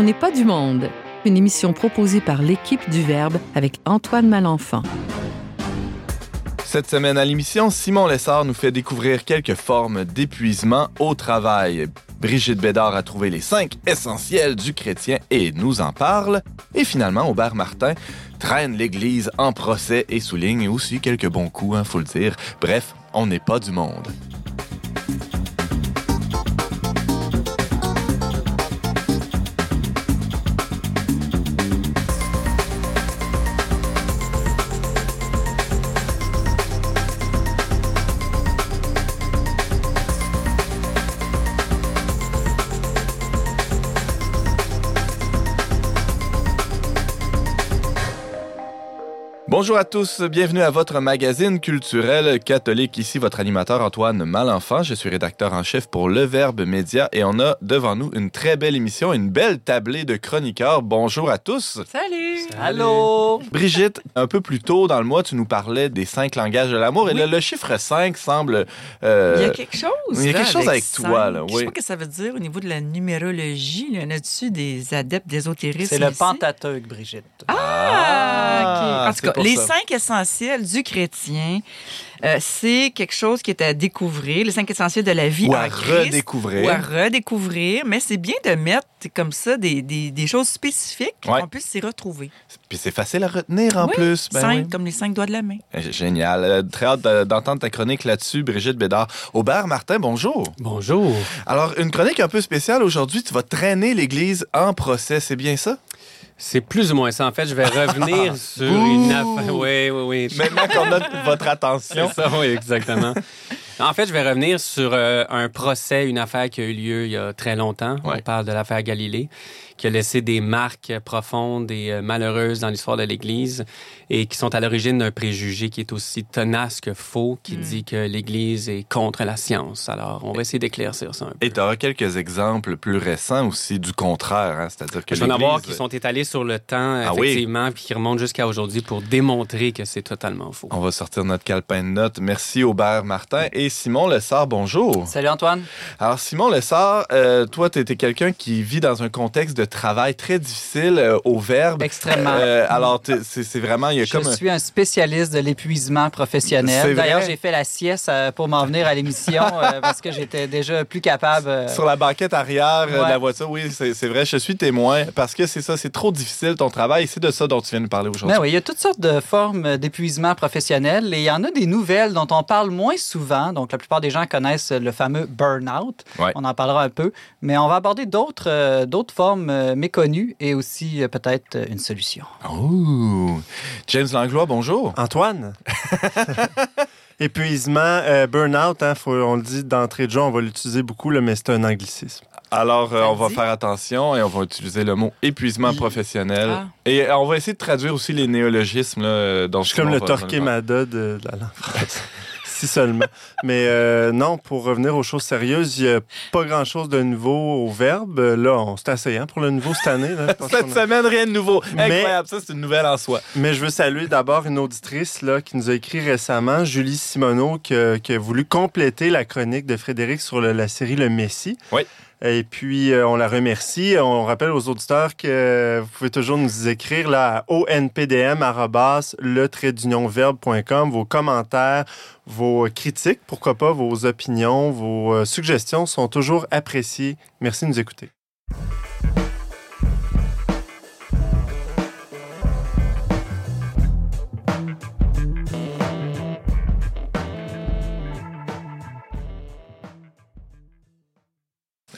On n'est pas du monde, une émission proposée par l'équipe du Verbe avec Antoine Malenfant. Cette semaine à l'émission, Simon Lessard nous fait découvrir quelques formes d'épuisement au travail. Brigitte Bédard a trouvé les cinq essentiels du chrétien et nous en parle. Et finalement, Aubert Martin traîne l'Église en procès et souligne aussi quelques bons coups, hein, faut le dire. Bref, on n'est pas du monde. Bonjour à tous, bienvenue à votre magazine culturel catholique. Ici votre animateur Antoine Malenfant. Je suis rédacteur en chef pour Le Verbe Média et on a devant nous une très belle émission, une belle tablée de chroniqueurs. Bonjour à tous. Salut. Allô. Brigitte, un peu plus tôt dans le mois, tu nous parlais des cinq langages de l'amour et là, le chiffre 5 semble... euh, Il y a quelque chose. il y a là, quelque chose avec toi, là, Je oui. sais pas ce que ça veut dire au niveau de la numérologie. Il y en a-dessus des adeptes d'ésotérisme. C'est le? Pentateuque, Brigitte. Ah, OK. En tout cas, les ça. cinq essentiels du chrétien, euh, c'est quelque chose qui est à découvrir. Les cinq essentiels de la vie Ou en à Christ. redécouvrir. Ou à redécouvrir. Mais c'est bien de mettre comme ça des, des, des choses spécifiques Ouais. qu'on puisse s'y retrouver. Puis c'est facile à retenir en Oui, plus. Ben cinq, oui. comme les cinq doigts de la main. Euh, Génial. Euh, Très hâte de- d'entendre ta chronique là-dessus, Brigitte Bédard. Aubert Martin, bonjour. Bonjour. Alors, une chronique un peu spéciale aujourd'hui. Tu vas traîner l'Église en procès, c'est bien ça? C'est plus ou moins ça. En fait, je vais revenir sur une affaire. Oui, oui, oui. Maintenant qu'on a votre C'est attention. ça, oui, exactement. En fait, je vais revenir sur euh, un procès, une affaire qui a eu lieu il y a très longtemps. Ouais. On parle de l'affaire Galilée, qui a laissé des marques profondes et euh, malheureuses dans l'histoire de l'Église et qui sont à l'origine d'un préjugé qui est aussi tenace que faux, qui Mm. dit que l'Église est contre la science. Alors, on va essayer d'éclaircir ça un peu. Et tu auras quelques exemples plus récents aussi du contraire, hein? c'est-à-dire que Je vais en avoir qui sont étalés sur le temps, Ah oui? effectivement, puis qui remontent jusqu'à aujourd'hui pour démontrer que c'est totalement faux. On va sortir notre calepin de notes. Merci Aubert Martin et Simon Lessard, bonjour. Salut Antoine. Alors Simon Lessard, euh, toi tu étais quelqu'un qui vit dans un contexte de travail très difficile euh, au verbe. Extrêmement. Euh, alors c'est vraiment il y a Je comme suis un spécialiste de l'épuisement professionnel. D'ailleurs, j'ai fait la sieste euh, pour m'en venir à l'émission parce que j'étais déjà plus capable. Sur la banquette arrière de la voiture, oui, c'est vrai, je suis témoin parce que c'est ça, c'est trop difficile ton travail c'est de ça dont tu viens nous parler aujourd'hui. Ben oui, il y a toutes sortes de formes d'épuisement professionnel et il y en a des nouvelles dont on parle moins souvent. Donc, la plupart des gens connaissent le fameux burn-out. Ouais. On en parlera un peu. Mais on va aborder d'autres euh, d'autres formes euh, méconnues et aussi euh, peut-être euh, une solution. Oh! James Langlois, bonjour. Antoine? Épuisement, euh, burn-out, hein, faut- on le dit d'entrée de jeu, on va l'utiliser beaucoup, là, mais c'est un anglicisme. Alors, euh, on va faire attention et on va utiliser le mot épuisement professionnel. Ah. Et euh, on va essayer de traduire aussi les néologismes là, euh, dont Je suis comme le va- Torquemada de, de la langue française. Si seulement. Mais euh, non, pour revenir aux choses sérieuses, il n'y a pas grand-chose de nouveau au verbe. Là, on s'est assez hein, pour le nouveau cette année. Là, Cette a- semaine, rien de nouveau. Mais- Incroyable, ça, c'est une nouvelle en soi. Mais je veux saluer d'abord une auditrice là, qui nous a écrit récemment, Julie Simoneau, qui, a- qui a voulu compléter la chronique de Frédéric sur le- la série Le Messie. Oui. Et puis, euh, on la remercie. On rappelle aux auditeurs que vous pouvez toujours nous écrire là, à onpdm le vos commentaires, vos critiques, pourquoi pas vos opinions, vos euh, suggestions sont toujours appréciées. Merci de nous écouter.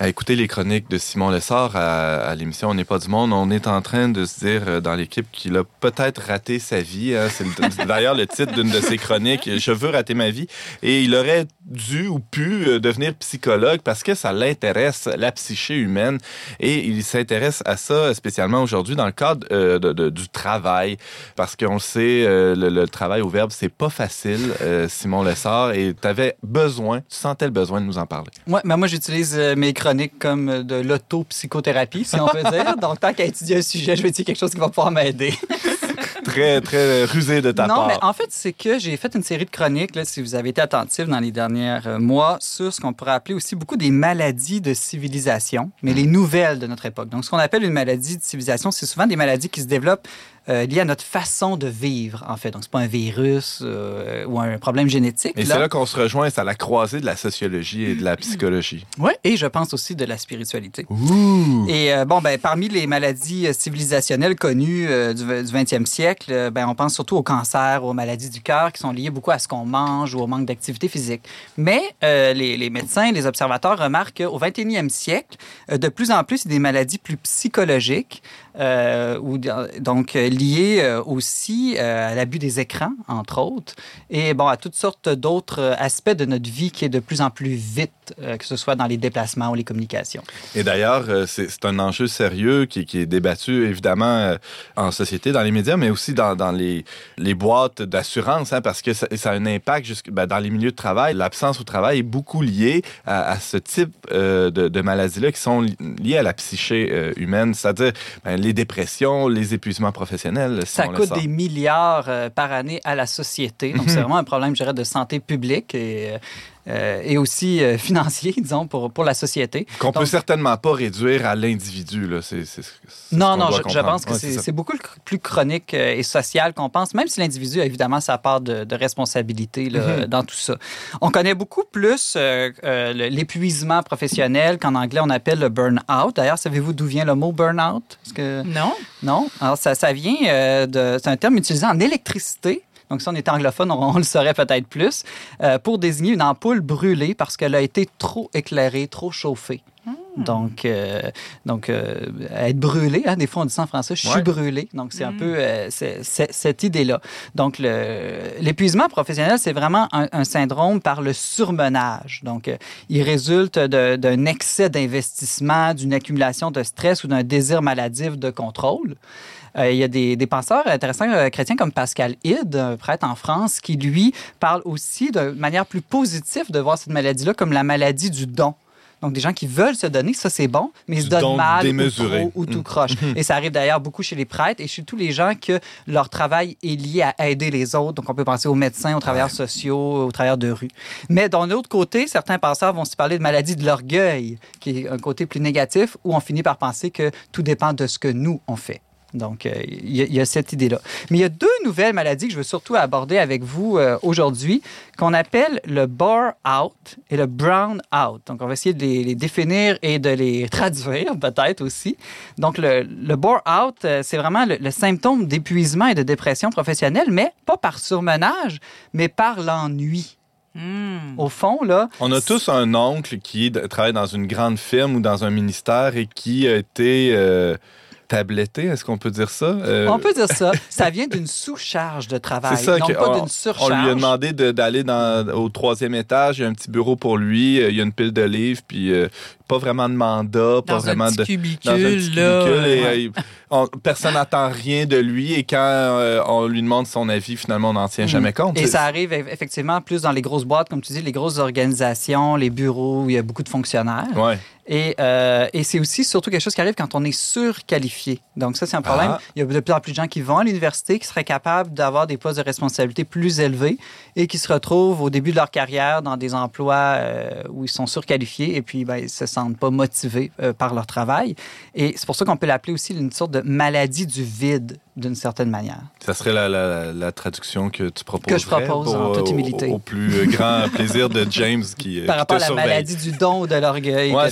À écouter les chroniques de Simon Lessard à, l'émission On n'est pas du monde, on est en train de se dire euh, dans l'équipe qu'il a peut-être raté sa vie. hein. C'est le- d'ailleurs le titre d'une de ses chroniques, Je veux rater ma vie. Et il aurait dû ou pu euh, devenir psychologue parce que ça l'intéresse, la psyché humaine. Et il s'intéresse à ça spécialement aujourd'hui dans le cadre euh, du travail. Parce qu'on le sait, euh, le, travail au verbe, c'est pas facile, euh, Simon Lessard. Et tu avais besoin, tu sentais le besoin de nous en parler. Ouais, mais moi, j'utilise euh, mes chroniques comme de l'autopsychothérapie, si on peut dire. Donc, tant qu'à étudier un sujet, je vais dire quelque chose qui va pouvoir m'aider. très, très rusé de ta non, part. mais en fait, c'est que j'ai fait une série de chroniques, là, si vous avez été attentif dans les derniers euh, mois, sur ce qu'on pourrait appeler aussi beaucoup des maladies de civilisation, mais les nouvelles de notre époque. Donc, ce qu'on appelle une maladie de civilisation, c'est souvent des maladies qui se développent euh, liées à notre façon de vivre, en fait. Donc, c'est pas un virus euh, ou un problème génétique. Et c'est là qu'on se rejoint, c'est à la croisée de la sociologie et de la psychologie. Oui, et je pense aussi de la spiritualité. Ouh! Et euh, bon, ben, parmi les maladies civilisationnelles connues du, du 20e siècle, euh, ben, on pense surtout au cancer, aux maladies du cœur qui sont liées beaucoup à ce qu'on mange ou au manque d'activité physique. Mais euh, les, les médecins, les observateurs remarquent qu'au 21e siècle, euh, de plus en plus, c'est des maladies plus psychologiques, euh, ou, donc euh, liées euh, aussi à l'abus des écrans, entre autres, et bon, à toutes sortes d'autres aspects de notre vie qui est de plus en plus vite, que ce soit dans les déplacements ou les communications. Et d'ailleurs, c'est un enjeu sérieux qui, est débattu évidemment en société, dans les médias, mais aussi dans, les, les boîtes d'assurance, hein, parce que ça, a un impact jusque, ben, dans les milieux de travail. L'absence au travail est beaucoup liée à, ce type de, maladies-là qui sont li- liées à la psyché humaine, c'est-à-dire ben, les dépressions, les épuisements professionnels. si Ça coûte des milliards euh, par année à la société. Donc, c'est vraiment un problème, je dirais, de santé publique et, euh, et aussi euh, financier, disons, pour, pour la société. Qu'on peut Donc- certainement pas réduire à l'individu. là. C'est- c'est- c'est ce Non, non, doit je, pense que Ouais, c'est beaucoup plus chronique euh, et social qu'on pense, même si l'individu a évidemment sa part de, de responsabilité là, Mhm. dans tout ça. On connaît beaucoup plus euh, euh, l'épuisement professionnel qu'en anglais on appelle le burn-out. D'ailleurs, savez-vous d'où vient le mot burn-out? Parce que... Non? Non? Alors, ça, ça vient euh, de. C'est un terme utilisé en électricité. Donc, si on était anglophone, on, on le saurait peut-être plus, euh, pour désigner une ampoule brûlée parce qu'elle a été trop éclairée, trop chauffée. Donc, euh, donc euh, être brûlé, hein, des fois on dit ça en français, je suis brûlé. Donc, c'est un peu euh, cette idée-là. Donc, l'épuisement professionnel, c'est vraiment un, un syndrome par le surmenage. Donc, il résulte d'un excès d'investissement, d'une accumulation de stress ou d'un désir maladif de contrôle. Euh, il y a des, des penseurs intéressants euh, chrétiens comme Pascal Hyde, un prêtre en France, qui, lui, parle aussi de manière plus positive de voir cette maladie-là comme la maladie du don. Donc, des gens qui veulent se donner, ça c'est bon, mais ils se donnent don mal ou, trop, ou tout Mm. croche. et ça arrive d'ailleurs beaucoup chez les prêtres et chez tous les gens que leur travail est lié à aider les autres. Donc, on peut penser aux médecins, aux travailleurs sociaux, aux travailleurs de rue. Mais d'un autre côté, certains penseurs vont se parler de maladie de l'orgueil, qui est un côté plus négatif, où on finit par penser que tout dépend de ce que nous, on fait. Donc, euh, il y, a- il y a cette idée-là. Mais il y a deux nouvelles maladies que je veux surtout aborder avec vous euh, aujourd'hui, qu'on appelle le bore-out et le brown-out. Donc, on va essayer de les, les définir et de les traduire, peut-être aussi. Donc, le, le bore-out, euh, c'est vraiment le, le symptôme d'épuisement et de dépression professionnelle, mais pas par surmenage, mais par l'ennui. Hmm. Au fond, là, On a tous un oncle qui travaille dans une grande firme ou dans un ministère et qui a été euh, tabletté, est-ce qu'on peut dire ça? Euh, on peut dire ça. Ça vient d'une sous-charge de travail, C'est ça non pas on- d'une On surcharge. lui a demandé de- d'aller au troisième étage. Il y a un petit bureau pour lui. euh, Il y a une pile de livres. Puis euh, pas vraiment de mandat, pas vraiment de. cubicule, Dans un petit là. cubicule, et, ouais. il- on- personne n'attend rien de lui. Et quand euh, on lui demande son avis, finalement, on n'en tient jamais compte. Mm. Et ça arrive eff- effectivement plus dans les grosses boîtes, comme tu dis, les grosses organisations, les bureaux où il y a beaucoup de fonctionnaires. Ouais. Et, euh, et c'est aussi surtout quelque chose qui arrive quand on est surqualifié. Donc ça, c'est un problème. Ah. Il y a de plus en plus de gens qui vont à l'université, qui seraient capables d'avoir des postes de responsabilité plus élevés et qui se retrouvent au début de leur carrière dans des emplois euh, où ils sont surqualifiés et puis ben, ils se sentent pas motivés euh, par leur travail. Et c'est pour ça qu'on peut l'appeler aussi une sorte de maladie du vide d'une certaine manière. Ça serait la, la- la traduction que tu proposes. Que je propose, en toute humilité. Au, au plus euh, grand plaisir de James qui, euh, Par qui rapport à la surveille. maladie du don ou de l'orgueil. Ouais.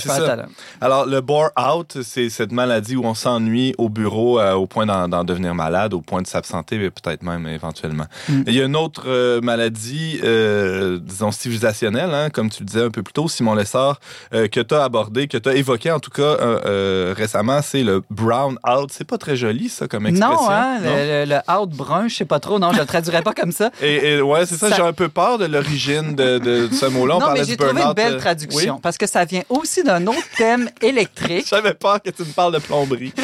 Alors, le bore-out, c'est cette maladie où on s'ennuie au bureau euh, au point d'en devenir malade, au point de s'absenter, mais peut-être même éventuellement. Mm. Il y a une autre euh, maladie, euh, disons, civilisationnelle, hein, comme tu le disais un peu plus tôt, Simon Lessard, euh, que tu as abordé, que tu as évoqué en tout cas euh, euh, récemment, c'est le brown-out. C'est pas très joli, ça, comme expression. Non, hein, non? Le, le- le out brun, je sais pas trop. Non, je le traduirais pas comme ça. Et, et ouais, c'est ça, Ça- j'ai un peu peur de l'origine de, de ce mot-là. On non, mais j'ai trouvé une belle euh, traduction oui. parce que ça vient aussi d'un autre thème électrique. J'avais peur que tu me parles de plomberie.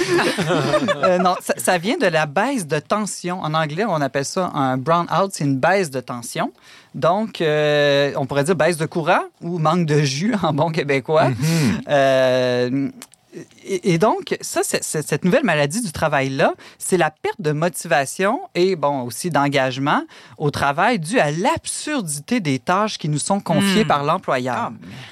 Euh, non, ça, ça vient de la baisse de tension. En anglais, on appelle ça un brown out, c'est une baisse de tension. Donc, euh, on pourrait dire baisse de courant ou manque de jus en bon québécois. Mhm. Euh, Et, et donc, ça, cette nouvelle maladie du travail-là, c'est la perte de motivation et, bon, aussi d'engagement au travail dû à l'absurdité des tâches qui nous sont confiées Hmm. par l'employeur. Ah,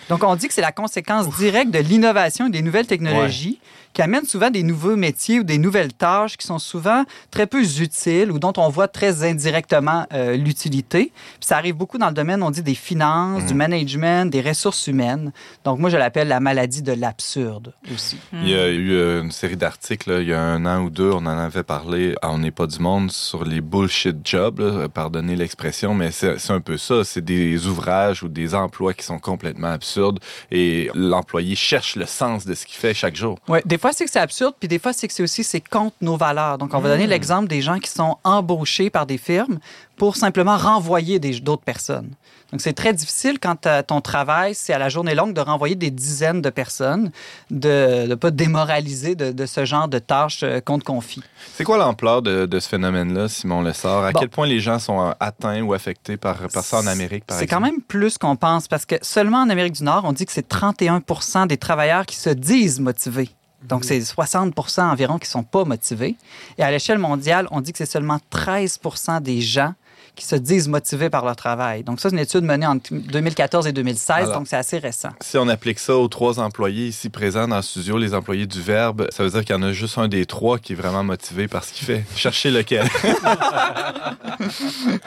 Donc, on dit que c'est la conséquence directe de l'innovation et des nouvelles technologies qui amènent souvent des nouveaux métiers ou des nouvelles tâches qui sont souvent très peu utiles ou dont on voit très indirectement euh, l'utilité. Puis ça arrive beaucoup dans le domaine, on dit, des finances, du management, des ressources humaines. Donc, moi, je l'appelle la maladie de l'absurde aussi. Il y a eu euh, une série d'articles, il y a un an ou deux, on en avait parlé à On n'est pas du monde sur les bullshit jobs, là, pardonnez l'expression, mais c'est c'est un peu ça. C'est des ouvrages ou des emplois qui sont complètement absurdes et l'employé cherche le sens de ce qu'il fait chaque jour. Ouais, des fois, c'est que c'est absurde, puis des fois, c'est que c'est aussi c'est contre nos valeurs. Donc, on va donner l'exemple des gens qui sont embauchés par des firmes pour simplement renvoyer d'autres personnes. Donc, c'est très difficile quand euh, ton travail, c'est à la journée longue de renvoyer des dizaines de personnes, de ne pas démoraliser de, de ce genre de tâches euh, qu'on te confie. C'est quoi l'ampleur de, de ce phénomène-là, Simon Lessard? À Bon. quel point les gens sont euh, atteints ou affectés par, par ça en Amérique, par C'est quand même plus qu'on pense parce que seulement en Amérique du Nord, on dit que c'est 31% des travailleurs qui se disent motivés. Donc, c'est 60% environ qui ne sont pas motivés. Et à l'échelle mondiale, on dit que c'est seulement 13% des gens qui se disent motivés par leur travail. Donc, ça, c'est une étude menée entre 2014 et 2016, Alors. donc c'est assez récent. Si on applique ça aux trois employés ici présents dans le studio, les employés du Verbe, ça veut dire qu'il y en a juste un des trois qui est vraiment motivé par ce qu'il fait. Cherchez lequel.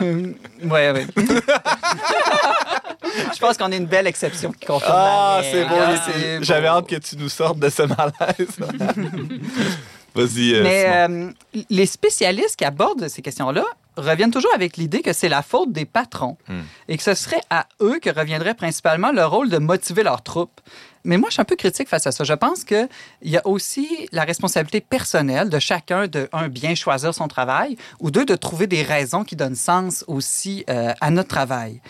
Oui, oui. Je pense qu'on est une belle exception qui confirme Ah, c'est bon. Ah, J'avais beau. hâte que tu nous sortes de ce malaise. Vas-y, euh, Mais euh, les spécialistes qui abordent ces questions-là reviennent toujours avec l'idée que c'est la faute des patrons Hmm. et que ce serait à eux que reviendrait principalement le rôle de motiver leurs troupes. Mais moi, je suis un peu critique face à ça. Je pense qu'il y a aussi la responsabilité personnelle de chacun de, un, bien choisir son travail, ou deux, de trouver des raisons qui donnent sens aussi euh, à notre travail.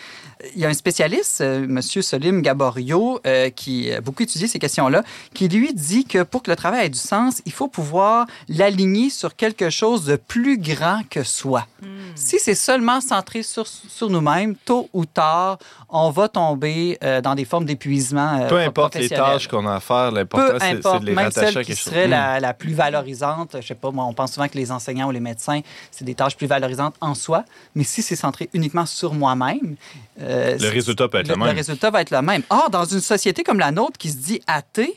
Il y a un spécialiste, euh, M. Solim Gaborio, euh, qui a beaucoup étudié ces questions-là, qui lui dit que pour que le travail ait du sens, il faut pouvoir l'aligner sur quelque chose de plus grand que soi. Si c'est seulement centré sur, sur nous-mêmes, tôt ou tard, on va tomber euh, dans des formes d'épuisement. euh, Peu importe les tâches qu'on a à faire, l'important, c'est de les même rattacher celle à qui quelque chose. serait la, la plus valorisante. Je sais pas, moi, on pense souvent que les enseignants ou les médecins, c'est des tâches plus valorisantes en soi. Mais si c'est centré uniquement sur moi-même, euh, Le résultat peut être le, le même. le résultat va être le même. Or, dans une société comme la nôtre qui se dit athée,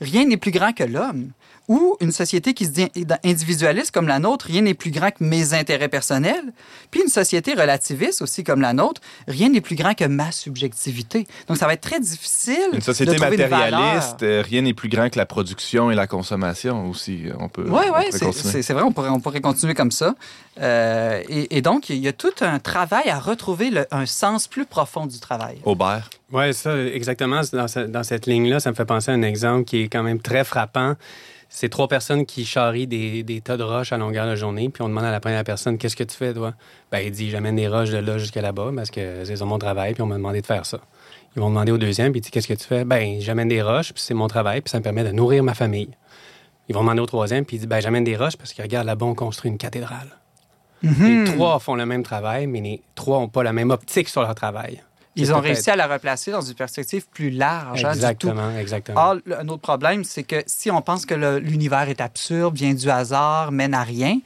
rien n'est plus grand que l'homme. Ou une société qui se dit individualiste comme la nôtre, rien n'est plus grand que mes intérêts personnels. Puis une société relativiste aussi comme la nôtre, rien n'est plus grand que ma subjectivité. Donc ça va être très difficile. Une société de trouver une valeur. matérialiste, euh, rien n'est plus grand que la production et la consommation aussi. On peut, Oui, oui, c'est- vrai, on pourrait, on pourrait continuer comme ça. Euh, et, et donc, il y a tout un travail à retrouver le- un sens plus profond du travail. Aubert. Oui, ça, exactement. Dans, ce- dans cette ligne-là, ça me fait penser à un exemple qui est quand même très frappant. C'est trois personnes qui charrient des, des tas de roches à longueur de journée, puis on demande à la première personne Qu'est-ce que tu fais, toi ben, Il dit J'amène des roches de là jusqu'à là-bas parce que c'est mon travail, puis on m'a demandé de faire ça. Ils vont demander au deuxième, puis il dit Qu'est-ce que tu fais Ben, j'amène des roches, puis c'est mon travail, puis ça me permet de nourrir ma famille. Ils vont demander au troisième, puis il dit Ben, j'amène des roches parce que regarde, là-bas, on construit une cathédrale. Mhm. Les trois font le même travail, mais les trois n'ont pas la même optique sur leur travail. Ils ont réussi à la replacer dans une perspective plus large hein, du tout. Exactement, exactement. Or, un autre problème, c'est que si on pense que l'univers est absurde, vient du hasard, mène à rien,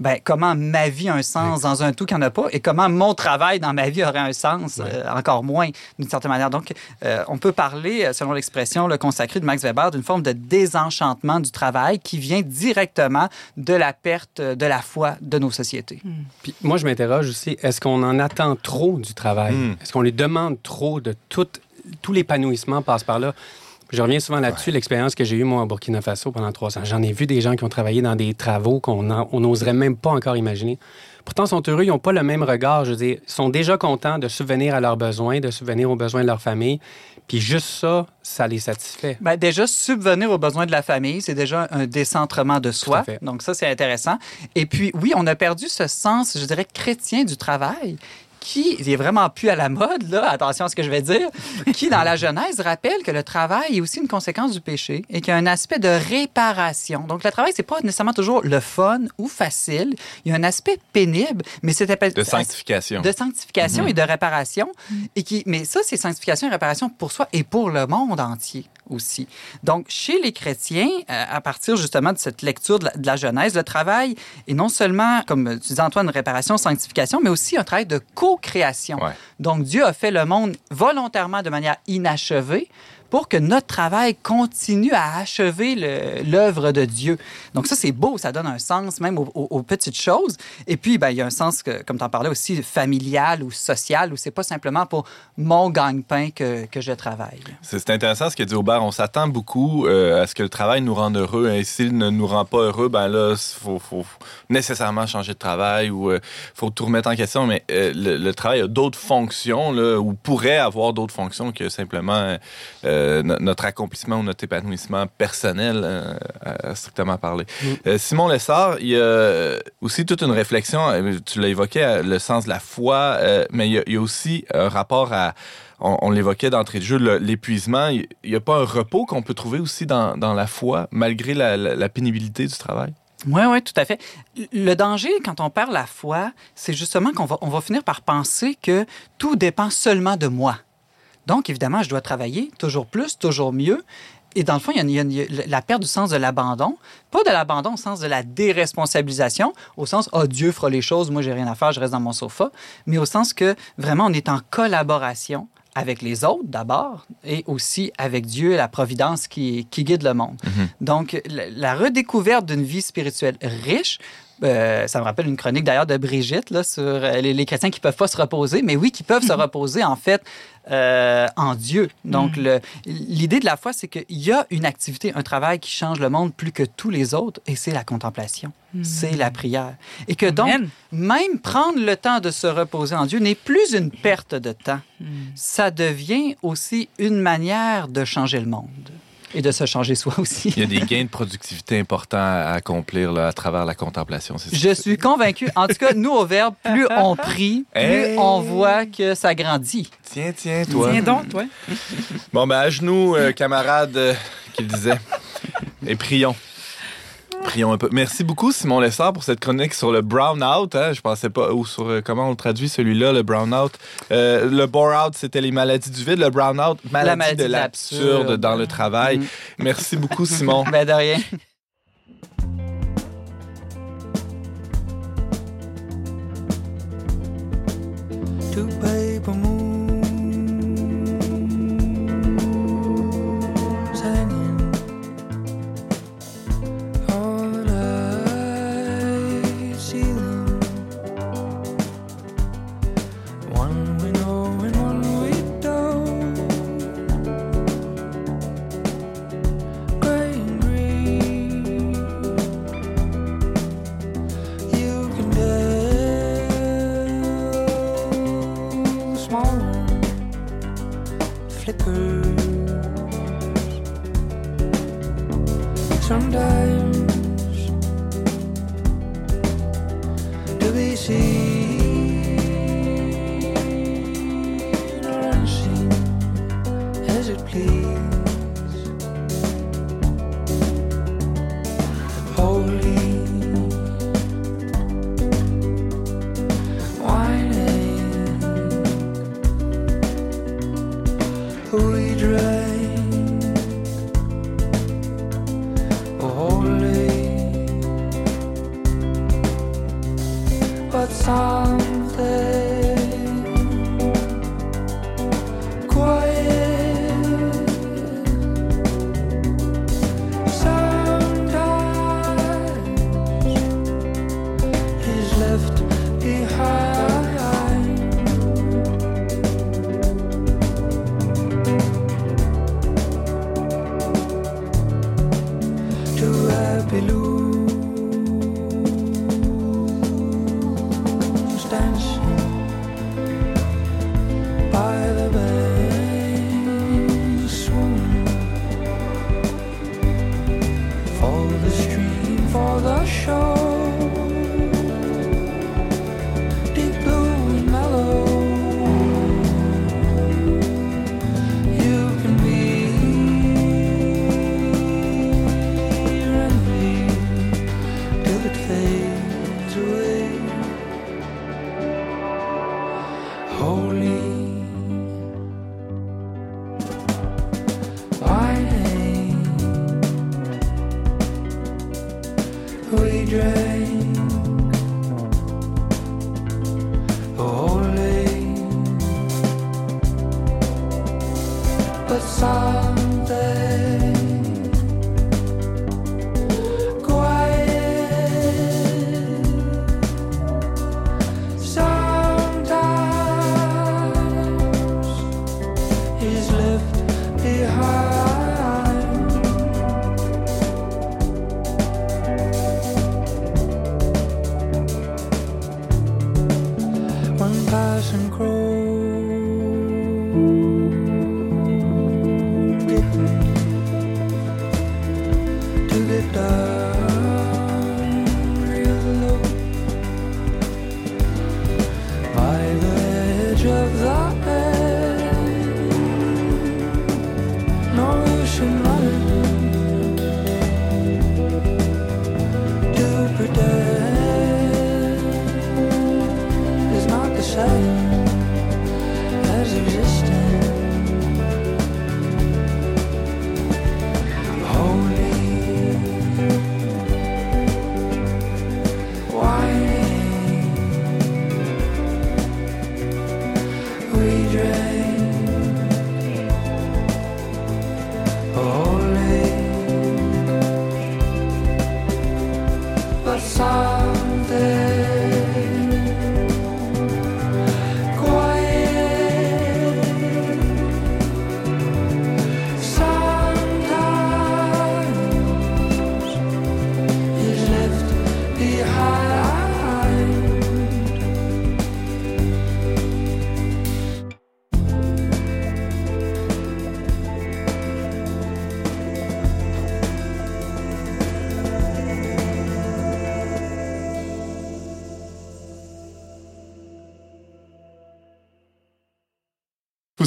ben, comment ma vie a un sens dans un tout qu'il n'y en a pas et comment mon travail dans ma vie aurait un sens, euh, encore moins, d'une certaine manière. Donc, euh, on peut parler, euh, selon l'expression le consacrée de Max Weber, d'une forme de désenchantement du travail qui vient directement de la perte de la foi de nos sociétés. Puis moi, je m'interroge aussi, est-ce qu'on en attend trop du travail? Mm. Est-ce qu'on lui demande trop de tout, tout l'épanouissement passe par là? Je reviens souvent là-dessus, l'expérience que j'ai eue, moi, au Burkina Faso pendant trois ans. J'en ai vu des gens qui ont travaillé dans des travaux qu'on n'oserait même pas encore imaginer. Pourtant, ils sont heureux, ils n'ont pas le même regard. Je veux dire, ils sont déjà contents de subvenir à leurs besoins, de subvenir aux besoins de leur famille. Puis juste ça, ça les satisfait. Ben, déjà, subvenir aux besoins de la famille, c'est déjà un décentrement de soi. Donc, ça, c'est intéressant. Et puis, oui, on a perdu ce sens, je dirais, chrétien du travail qui est vraiment plus à la mode, là, attention à ce que je vais dire, qui, dans la Genèse, rappelle que le travail est aussi une conséquence du péché et qu'il y a un aspect de réparation. Donc, le travail, c'est pas nécessairement toujours le fun ou facile. Il y a un aspect pénible, mais c'est De sanctification. de sanctification et de réparation. Et qui, mais ça, c'est sanctification et réparation pour soi et pour le monde entier aussi. Donc, chez les chrétiens, euh, à partir justement de cette lecture de la, de la Genèse, le travail est non seulement, comme tu disais Antoine, réparation, sanctification, mais aussi un travail de co-création. Ouais. Donc, Dieu a fait le monde volontairement de manière inachevée pour que notre travail continue à achever l'œuvre de Dieu. Donc ça, c'est beau, ça donne un sens même aux, petites choses. Et puis, ben, il y a un sens, comme tu en parlais aussi, familial ou social, où c'est pas simplement pour mon gagne-pain que, que je travaille. C'est intéressant ce que dit Aubert. On s'attend beaucoup euh, à ce que le travail nous rende heureux. Et s'il ne nous rend pas heureux, ben là, il faut, nécessairement changer de travail ou il faut tout remettre en question. Mais euh, le, travail a d'autres fonctions, ou pourrait avoir d'autres fonctions que simplement euh, no- notre accomplissement ou notre épanouissement personnel, euh, à strictement parler. Euh, Simon Lessard, il y a aussi toute une réflexion, tu l'as évoqué, le sens de la foi, mais il y, a, il y a aussi un rapport à on, on l'évoquait d'entrée de jeu, l'épuisement. Il n'y a pas un repos qu'on peut trouver aussi dans, dans la foi, malgré la, la- la pénibilité du travail? Oui, oui, tout à fait. Le danger, quand on perd la foi, c'est justement qu'on va, on va finir par penser que tout dépend seulement de moi. Donc, évidemment, je dois travailler toujours plus, toujours mieux. Et dans le fond, il y a, il y la perte du sens de l'abandon. Pas de l'abandon au sens de la déresponsabilisation, au sens, ah, Dieu fera les choses, moi, j'ai rien à faire, je reste dans mon sofa. Mais au sens que vraiment, on est en collaboration avec les autres d'abord et aussi avec Dieu et la providence qui, qui guide le monde. Donc, la, la redécouverte d'une vie spirituelle riche, euh, ça me rappelle une chronique d'ailleurs de Brigitte là, sur euh, les, les chrétiens qui peuvent pas se reposer, mais oui, qui peuvent se reposer en fait euh, en Dieu. Donc, le- l'idée de la foi, c'est qu'il y a une activité, un travail qui change le monde plus que tous les autres, et c'est la contemplation, c'est la prière. Et que donc, Amen. même prendre le temps de se reposer en Dieu n'est plus une perte de temps. Ça devient aussi une manière de changer le monde et de se changer soi aussi. Il y a des gains de productivité importants à accomplir là, à travers la contemplation. c'est ça? Je suis convaincu. En tout cas, nous, au Verbe, plus on prie, plus Hey! on voit que ça grandit. Tiens, tiens, toi. Tiens donc, toi. Bon, ben, à genoux, euh, camarade, euh, qu'il disait. Et prions. Prions un peu. Merci beaucoup, Simon Lessard, pour cette chronique sur le brown out. Hein? Je pensais pas, ou sur euh, comment on le traduit celui-là, le brown out. Euh, le bore out, c'était les maladies du vide. Le brown out, maladie, maladie de de l'absurde l'absurde. dans le travail. Mm. Merci beaucoup, Simon. Ben, de rien.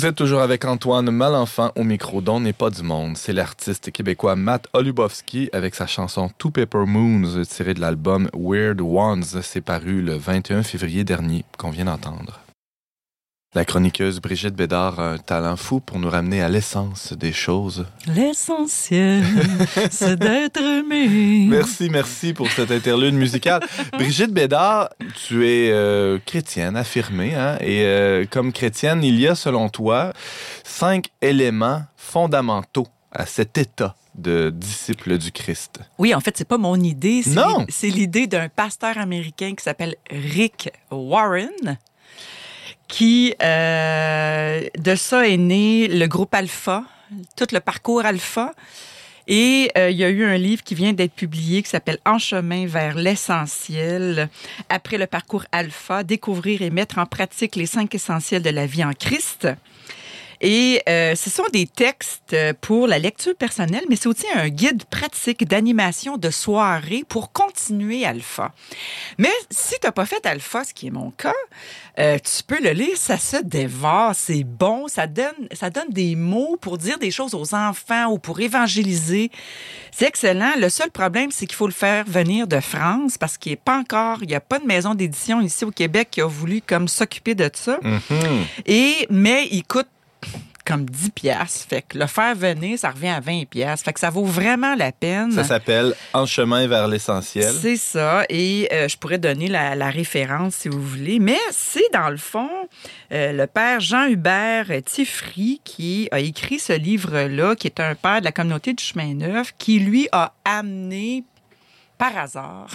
Vous êtes toujours avec Antoine Malenfant au micro d'On n'est pas du monde. C'est l'artiste québécois Matt Olubowski avec sa chanson Two Paper Moons tirée de l'album Weird Ones. C'est paru le 21 février dernier qu'on vient d'entendre. La chroniqueuse Brigitte Bédard a un talent fou pour nous ramener à l'essence des choses. L'essentiel, c'est d'être aimé. Merci, merci pour cette interlude musicale. Brigitte Bédard, tu es euh, chrétienne affirmée, hein, et euh, comme chrétienne, il y a selon toi cinq éléments fondamentaux à cet état de disciple du Christ. Oui, en fait, c'est pas mon idée. c'est Non. C'est l'idée d'un pasteur américain qui s'appelle Rick Warren, qui, euh, de ça est né le groupe Alpha, tout le parcours Alpha. Et euh, il y a eu un livre qui vient d'être publié qui s'appelle En chemin vers l'essentiel. Après le parcours Alpha, découvrir et mettre en pratique les cinq essentiels de la vie en Christ. Et euh, ce sont des textes pour la lecture personnelle, mais c'est aussi un guide pratique d'animation de soirée pour continuer Alpha. Mais si tu n'as pas fait Alpha, ce qui est mon cas, euh, tu peux le lire, ça se dévore, c'est bon, ça donne, ça donne des mots pour dire des choses aux enfants ou pour évangéliser. C'est excellent. Le seul problème, c'est qu'il faut le faire venir de France parce qu'il n'est pas encore, il n'y a pas de maison d'édition ici au Québec qui a voulu comme s'occuper de ça. Mhm. Et, mais il coûte comme 10 piastres. Fait que le faire venir, ça revient à 20 piastres. Fait que ça vaut vraiment la peine. Ça s'appelle En chemin vers l'essentiel. C'est ça. Et euh, je pourrais donner la, la référence si vous voulez. Mais c'est dans le fond euh, le père Jean-Hubert Tiffry qui a écrit ce livre-là, qui est un père de la communauté du chemin neuf, qui lui a amené par hasard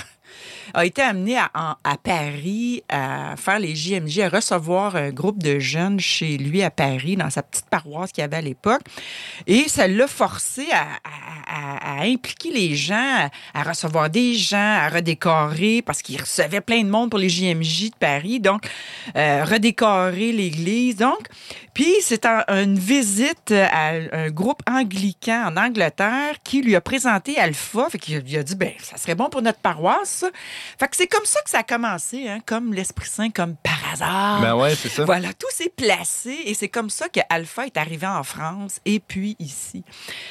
a été amené à, Paris à faire les JMJ, à recevoir un groupe de jeunes chez lui à Paris, dans sa petite paroisse qu'il avait à l'époque. Et ça l'a forcé à, impliquer les gens, à, à recevoir des gens, à redécorer, parce qu'il recevait plein de monde pour les JMJ de Paris. Donc, euh, redécorer l'église. Donc, puis c'est un- une visite à un groupe anglican en Angleterre qui lui a présenté Alpha. Fait qu'il a- il a dit, ben, ça serait bon pour notre paroisse. Fait que c'est comme ça que ça a commencé, hein, comme l'Esprit Saint, comme par hasard. Ben ouais, c'est ça. Voilà, tout s'est placé et c'est comme ça que Alpha est arrivé en France et puis ici.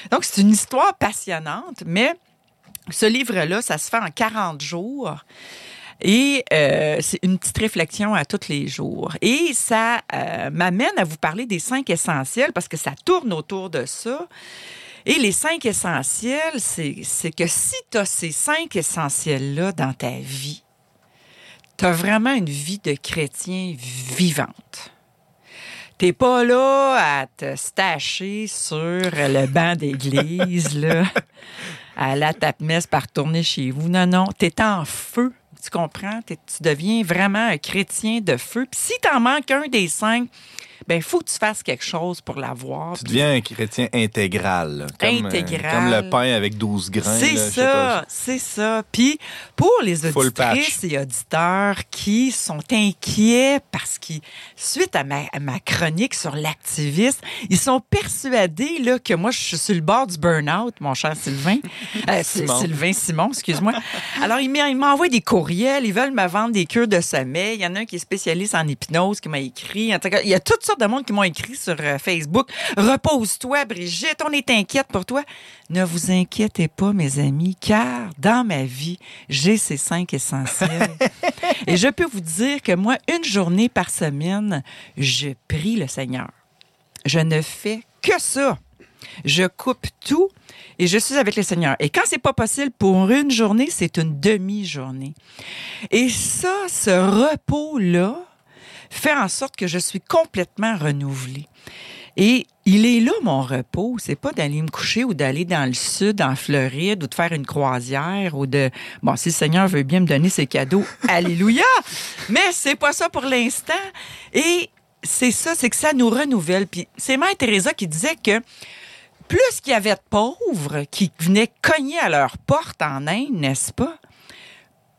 Donc, c'est une histoire passionnante, mais ce livre-là, ça se fait en 40 jours. Et euh, c'est une petite réflexion à tous les jours. Et ça euh, m'amène à vous parler des cinq essentiels parce que ça tourne autour de ça. Et les cinq essentiels, c'est que si tu as ces cinq essentiels-là dans ta vie, tu as vraiment une vie de chrétien vivante. T'es pas là à te stacher sur le banc d'église, là, à la tape messe par retourner chez vous. Non, non, t'es en feu. Tu comprends? Tu deviens vraiment un chrétien de feu. Puis si t'en manques un des cinq, ben, il faut que tu fasses quelque chose pour l'avoir. Tu deviens un chrétien intégral. là. Comme, euh, Intégral. comme le pain avec 12 grains. C'est ça, c'est ça. Puis pour les auditrices et auditeurs qui sont inquiets parce qu'ils, suite à ma, à ma chronique sur l'activiste, ils sont persuadés là, que moi, je suis sur le bord du burn-out, mon cher Sylvain. Euh, Simon. Sylvain Simon, excuse-moi. Alors, ils m'envoient des courriels, ils veulent me vendre des cures de sommeil. Il y en a un qui est spécialiste en hypnose qui m'a écrit. En tout cas, il y a toutes sortes de monde qui m'ont écrit sur euh, Facebook. Repose-toi, Brigitte, on est inquiète pour toi. Ne vous inquiétez pas, mes amis, car dans ma vie, j'ai ces cinq essentiels. Et je peux vous dire que moi, une journée par semaine, je prie le Seigneur. Je ne fais que ça. Je coupe tout et je suis avec le Seigneur. Et quand c'est pas possible pour une journée, c'est une demi-journée. Et ça, ce repos-là, fait en sorte que je suis complètement renouvelée. Et il est là, mon repos. C'est pas d'aller me coucher ou d'aller dans le sud, en Floride, ou de faire une croisière, ou de... Bon, si le Seigneur veut bien me donner ses cadeaux, alléluia! Mais c'est pas ça pour l'instant. Et c'est ça, c'est que ça nous renouvelle. Puis c'est Mère Teresa qui disait que plus qu'il y avait de pauvres qui venaient cogner à leur porte en Inde, n'est-ce pas?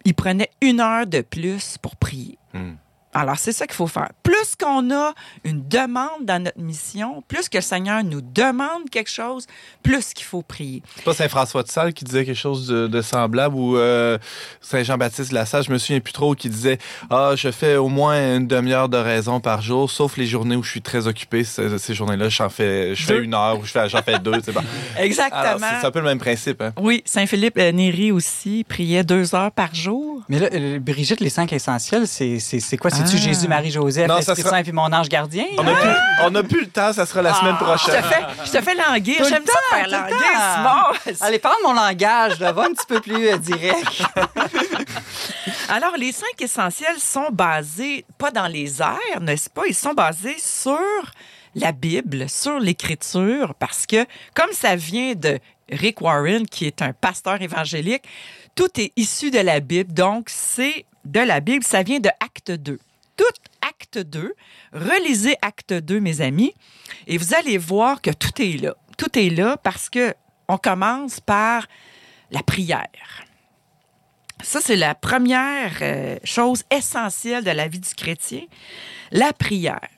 Ils prenaient une heure de plus pour prier. Hmm. Alors, c'est ça qu'il faut faire. Plus qu'on a une demande dans notre mission, plus que le Seigneur nous demande quelque chose, plus qu'il faut prier. C'est pas Saint-François de Sales qui disait quelque chose de, de semblable ou euh, Saint-Jean-Baptiste Lassalle, je me souviens plus trop, qui disait Ah, je fais au moins une demi-heure de raison par jour, sauf les journées où je suis très occupé. Ces, ces journées-là, j'en fais, je fais une heure ou je fais, j'en fais deux. c'est bon. Exactement. C'est un peu le même principe. Hein? Oui, Saint-Philippe euh, Néri aussi priait deux heures par jour. Mais là, euh, Brigitte, les cinq essentiels, c'est c'est- c'est quoi? C'est-tu Ah. Jésus, Marie, Joseph, l'Esprit sera- Saint puis mon ange gardien? On n'a plus, on a plus le temps, ça sera la semaine Je prochaine. te fais, je te fais languir. J'aime ça temps, faire languir. Simon. Allez, parle mon langage, là. va un petit peu plus euh, direct. Alors, les cinq essentiels sont basés, pas dans les airs, n'est-ce pas? Ils sont basés sur la Bible, sur l'Écriture, parce que, comme ça vient de Rick Warren, qui est un pasteur évangélique, tout est issu de la Bible, donc c'est de la Bible, ça vient de Acte 2. Tout Acte 2, relisez Acte 2, mes amis, et vous allez voir que tout est là. Tout est là parce que on commence par la prière. Ça, c'est la première euh, chose essentielle de la vie du chrétien, la prière.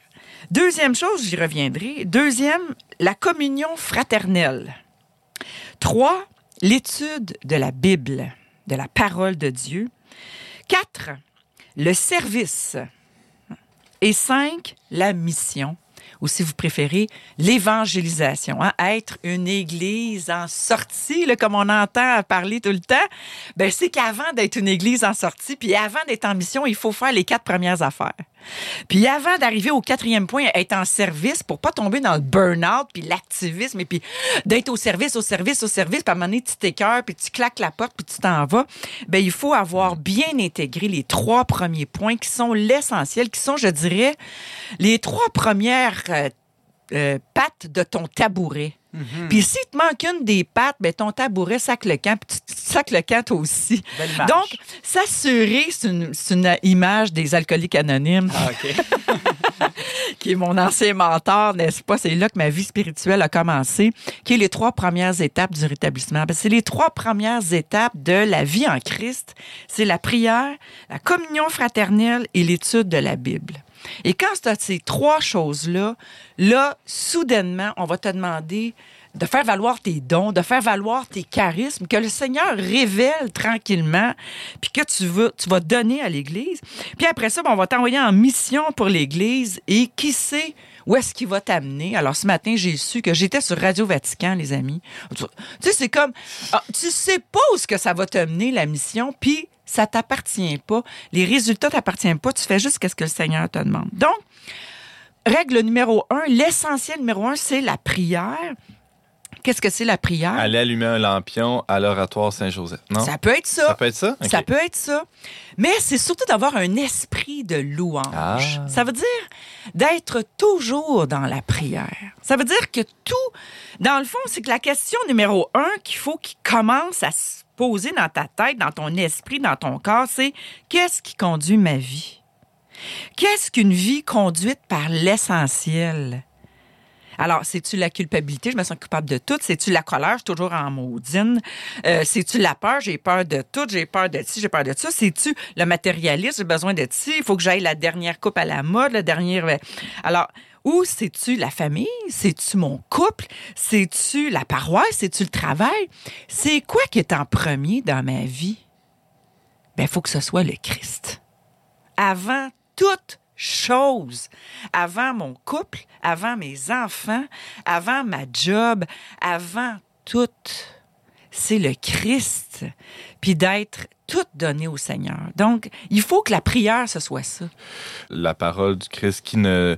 Deuxième chose, j'y reviendrai. Deuxième, la communion fraternelle. Trois, l'étude de la Bible, de la parole de Dieu. Quatre, le service. Et cinq, la mission. Ou si vous préférez, l'évangélisation. hein. Être une église en sortie, comme on entend parler tout le temps, ben, c'est qu'avant d'être une église en sortie, puis avant d'être en mission, il faut faire les quatre premières affaires. Puis avant d'arriver au quatrième point, être en service pour pas tomber dans le burn-out, puis l'activisme, et puis d'être au service, au service, au service, puis à un moment donné, tu puis tu claques la porte, puis tu t'en vas, ben il faut avoir bien intégré les trois premiers points qui sont l'essentiel, qui sont, je dirais, les trois premières euh, pattes de ton tabouret. Puis s'il te manque une des pattes, ben ton tabouret sac le camp, puis tu sac le camp toi aussi. Donc, s'assurer, c'est une, image des alcooliques anonymes Ah, qui est mon ancien mentor, n'est-ce pas? C'est là que ma vie spirituelle a commencé, qui est les trois premières étapes du rétablissement. Ben, c'est les trois premières étapes de la vie en Christ. C'est la prière, la communion fraternelle et l'étude de la Bible. Et quand tu as ces trois choses-là, là, soudainement, on va te demander de faire valoir tes dons, de faire valoir tes charismes, que le Seigneur révèle tranquillement, puis que tu veux, tu vas donner à l'Église. Puis après ça, ben, on va t'envoyer en mission pour l'Église et qui sait où est-ce qu'il va t'amener? Alors ce matin, j'ai su que j'étais sur Radio Vatican, les amis. Tu sais, c'est comme, ah, tu sais pas où est-ce que ça va t'amener la mission, puis ça t'appartient pas. Les résultats t'appartiennent pas. Tu fais juste ce que le Seigneur te demande. Donc, règle numéro un, l'essentiel numéro un, c'est la prière. Qu'est-ce que c'est la prière? Aller allumer un lampion à l'oratoire Saint-Joseph. Non? Ça peut être ça. Ça peut être ça? Ça peut être ça. Mais c'est surtout d'avoir un esprit de louange. Ah. Ça veut dire d'être toujours dans la prière. Ça veut dire que tout, dans le fond, c'est que la question numéro un qu'il faut qu'il commence à se poser dans ta tête, dans ton esprit, dans ton corps, c'est qu'est-ce qui conduit ma vie? Qu'est-ce qu'une vie conduite par l'essentiel? Alors, c'est-tu la culpabilité? Je me sens coupable de tout. C'est-tu la colère? Je suis toujours en maudine. Euh, c'est-tu la peur? J'ai peur de tout. J'ai peur de ci, j'ai peur de ça. C'est-tu le matérialisme? J'ai besoin de ci. Il faut que j'aille la dernière coupe à la mode, la dernière. Alors, ou c'est-tu la famille? C'est-tu mon couple? C'est-tu la paroisse? C'est-tu le travail? C'est quoi qui est en premier dans ma vie? Ben, il faut que ce soit le Christ. Avant toute chose, avant mon couple, avant mes enfants, avant ma job, avant tout, c'est le Christ. Puis d'être tout donné au Seigneur. Donc, il faut que la prière, ce soit ça. La parole du Christ qui ne...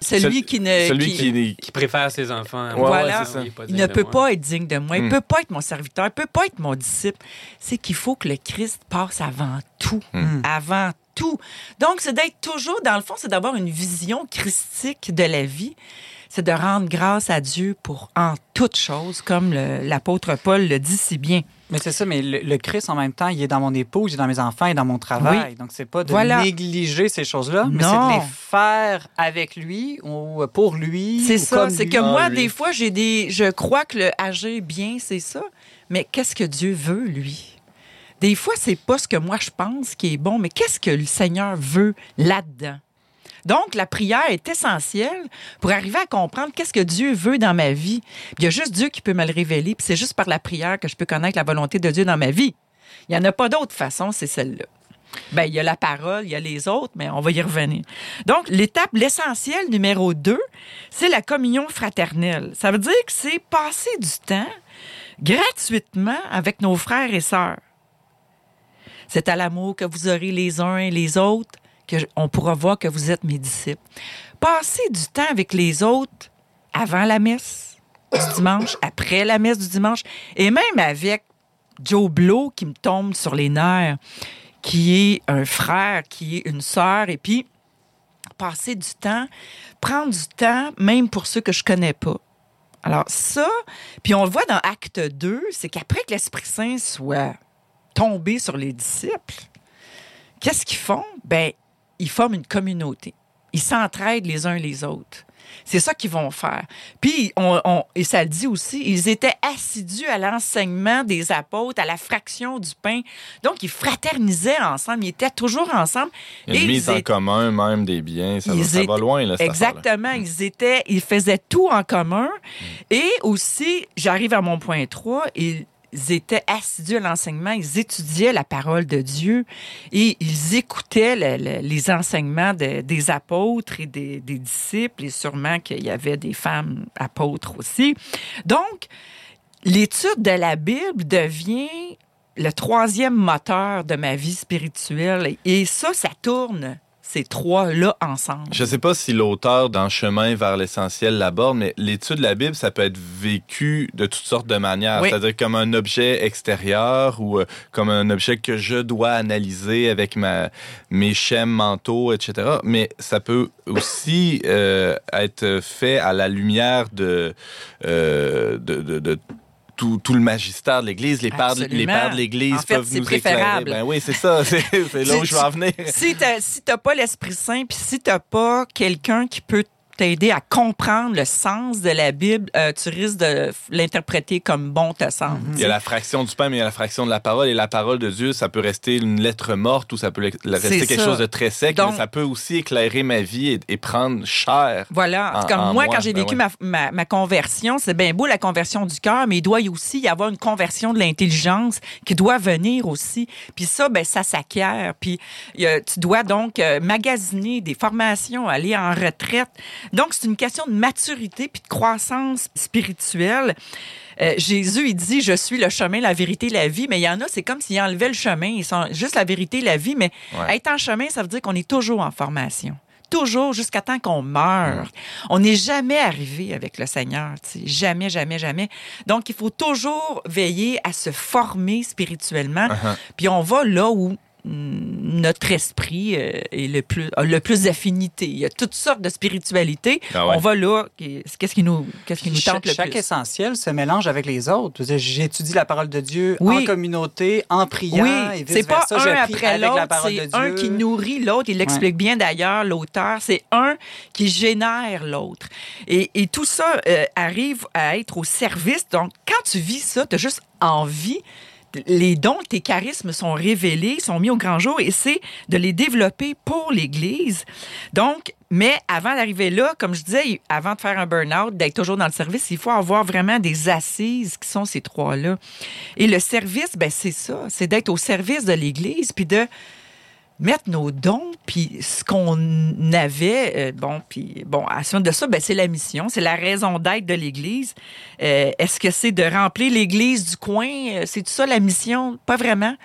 Celui Cel- qui ne... Celui qui- qui... Qui préfère ses enfants. à Ouais, moi. Voilà. ouais, ça. Il digne ne peut moi. pas être digne de moi. Il Hmm. peut pas être mon serviteur. Il peut pas être mon disciple. C'est qu'il faut que le Christ passe avant tout. Hmm. Avant tout. Donc, c'est d'être toujours, dans le fond, c'est d'avoir une vision christique de la vie. C'est de rendre grâce à Dieu pour en toute chose, comme l'apôtre Paul le dit si bien. Mais c'est ça, mais le, le Christ, en même temps, il est dans mon épouse, il est dans mes enfants, il est dans mon travail. Donc, c'est pas de Voilà. négliger ces choses-là, mais c'est de les faire avec lui ou pour lui. C'est ça. C'est que moi, lui. des fois, j'ai des. Je crois que le agir bien, c'est ça. Mais qu'est-ce que Dieu veut, lui? Des fois, c'est pas ce que moi je pense qui est bon, mais qu'est-ce que le Seigneur veut là-dedans? Donc, la prière est essentielle pour arriver à comprendre qu'est-ce que Dieu veut dans ma vie. Il y a juste Dieu qui peut me le révéler, puis c'est juste par la prière que je peux connaître la volonté de Dieu dans ma vie. Il n'y en a pas d'autre façon, c'est celle-là. Ben, il y a la parole, il y a les autres, mais on va y revenir. Donc, l'étape, l'essentiel numéro deux, c'est la communion fraternelle. Ça veut dire que c'est passer du temps gratuitement avec nos frères et sœurs. C'est à l'amour que vous aurez les uns et les autres que je- on pourra voir que vous êtes mes disciples. Passer du temps avec les autres avant la messe du dimanche, après la messe du dimanche, et même avec Joe Blow qui me tombe sur les nerfs, qui est un frère, qui est une sœur, et puis passer du temps, prendre du temps, même pour ceux que je connais pas. Alors ça, puis on le voit dans Acte 2, c'est qu'après que l'Esprit Saint soit tombé sur les disciples, qu'est-ce qu'ils font? Ben, ils forment une communauté. Ils s'entraident les uns les autres. C'est ça qu'ils vont faire. Puis, on, on- et ça le dit aussi, ils étaient assidus à l'enseignement des apôtres, à la fraction du pain. Donc, ils fraternisaient ensemble, ils étaient toujours ensemble. A Et une mise ils en étaient- commun même des biens. Ça, va, ça va étaient- loin, là, cette. Exactement. Ils étaient, ils faisaient tout en commun. Et aussi, j'arrive à mon point 3, ils étaient assidus à l'enseignement, ils étudiaient la parole de Dieu et ils écoutaient le- le- les enseignements de- des apôtres et des, des disciples et sûrement qu'il y avait des femmes apôtres aussi. Donc, l'étude de la Bible devient le troisième moteur de ma vie spirituelle et ça, ça tourne ces trois-là ensemble. Je ne sais pas si l'auteur dans Chemin vers l'essentiel l'aborde, mais l'étude de la Bible, ça peut être vécu de toutes sortes de manières. Oui. C'est-à-dire comme un objet extérieur ou euh, comme un objet que je dois analyser avec ma, mes schèmes mentaux, etc. Mais ça peut aussi euh, être fait à la lumière de, euh, de, de- de tout, tout le magistère de l'Église. Les pères, les pères de l'Église En fait, peuvent nous éclairer. préférable. Ben oui, c'est ça. C'est là où je veux en venir. Si t'as si t'as pas l'Esprit Saint, puis si t'as pas quelqu'un qui peut t'aider à comprendre le sens de la Bible, euh, tu risques de l'interpréter comme bon te semble. Il y a la fraction du pain, mais il y a la fraction de la parole. Et la parole de Dieu, ça peut rester une lettre morte ou ça peut rester quelque ça. chose de très sec, Donc- mais ça peut aussi éclairer ma vie et, et prendre cher. Voilà. En- comme en moi, moi, quand j'ai ben vécu ouais. ma, ma, ma conversion, c'est bien beau la conversion du cœur, mais il doit aussi y avoir une conversion de l'intelligence qui doit venir aussi. Puis ça, ben ça s'acquiert. Puis tu dois donc euh, magasiner des formations, aller en retraite. Donc c'est une question de maturité puis de croissance spirituelle. Euh, Jésus, il dit, je suis le chemin, la vérité, la vie. Mais il y en a, c'est comme s'ils enlevaient le chemin. Ils sont juste la vérité, la vie. Mais Ouais. être en chemin, ça veut dire qu'on est toujours en formation. toujours jusqu'à temps qu'on meure. On n'est jamais arrivé avec le Seigneur, tu sais, jamais, jamais, jamais. Donc, il faut toujours veiller à se former spirituellement. Uh-huh. Puis on va là où mm, notre esprit euh, est le plus, a le plus d'affinité. Il y a toutes sortes de spiritualités. Ah ouais. On va là. Qu'est-ce qui nous, qu'est-ce qui nous tente le chaque plus? essentiel se mélange avec les autres. J'étudie la parole de Dieu Oui. en communauté, en priant, Oui, et c'est pas un après l'autre, c'est un qui nourrit l'autre. Il l'explique bien d'ailleurs, l'auteur. C'est un qui génère l'autre. Et, et tout ça euh, arrive à être au service. Donc, quand tu vis ça, tu as juste envie. Les dons, tes charismes sont révélés, sont mis au grand jour et c'est de les développer pour l'Église. Donc, mais avant d'arriver là, comme je disais, avant de faire un burn-out, d'être toujours dans le service, il faut avoir vraiment des assises qui sont ces trois-là. Et le service, ben c'est ça, c'est d'être au service de l'Église, puis de mettre nos dons, puis ce qu'on avait, euh, bon, puis bon, à suite de ça, ben c'est la mission, c'est la raison d'être de l'Église. Euh, Est-ce que c'est de remplir l'Église du coin? Euh, C'est ça la mission? Pas vraiment.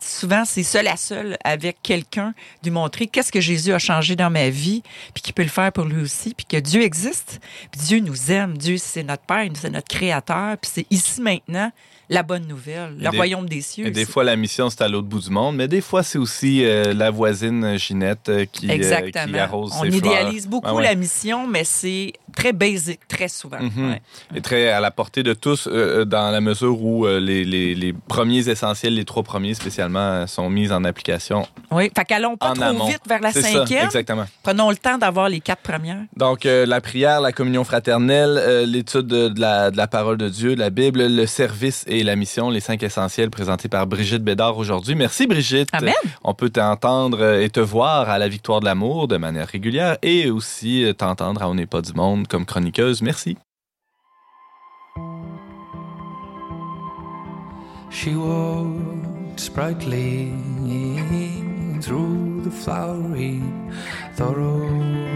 Souvent, c'est seul à seul avec quelqu'un, de montrer qu'est-ce que Jésus a changé dans ma vie, puis qu'il peut le faire pour lui aussi, puis que Dieu existe, puis Dieu nous aime, Dieu c'est notre Père, c'est notre Créateur, puis c'est ici maintenant la bonne nouvelle, le des- royaume des cieux. Et des fois, la mission, c'est à l'autre bout du monde, mais des fois, c'est aussi euh, la voisine Ginette euh, qui, euh, Exactement. qui arrose On ses idéalise fleurs. beaucoup Ah ouais. la mission, mais c'est très basique, très souvent. Mhm. Ouais. Et très à la portée de tous, euh, dans la mesure où euh, les, les- les premiers essentiels, les trois premiers spécialement, euh, sont mis en application Oui, fait qu'allons pas trop amont. vite vers la ça, cinquième. exactement. Prenons le temps d'avoir les quatre premières. Donc, euh, la prière, la communion fraternelle, euh, l'étude de, de la, de la parole de Dieu, la Bible, le service et la mission, les cinq essentiels présentés par Brigitte Bédard aujourd'hui. Merci, Brigitte. Amen. On peut t'entendre et te voir à la Victoire de l'amour de manière régulière et aussi t'entendre à On n'est pas du monde comme chroniqueuse. Merci. She walked sprightly through the flowery thoroughfare.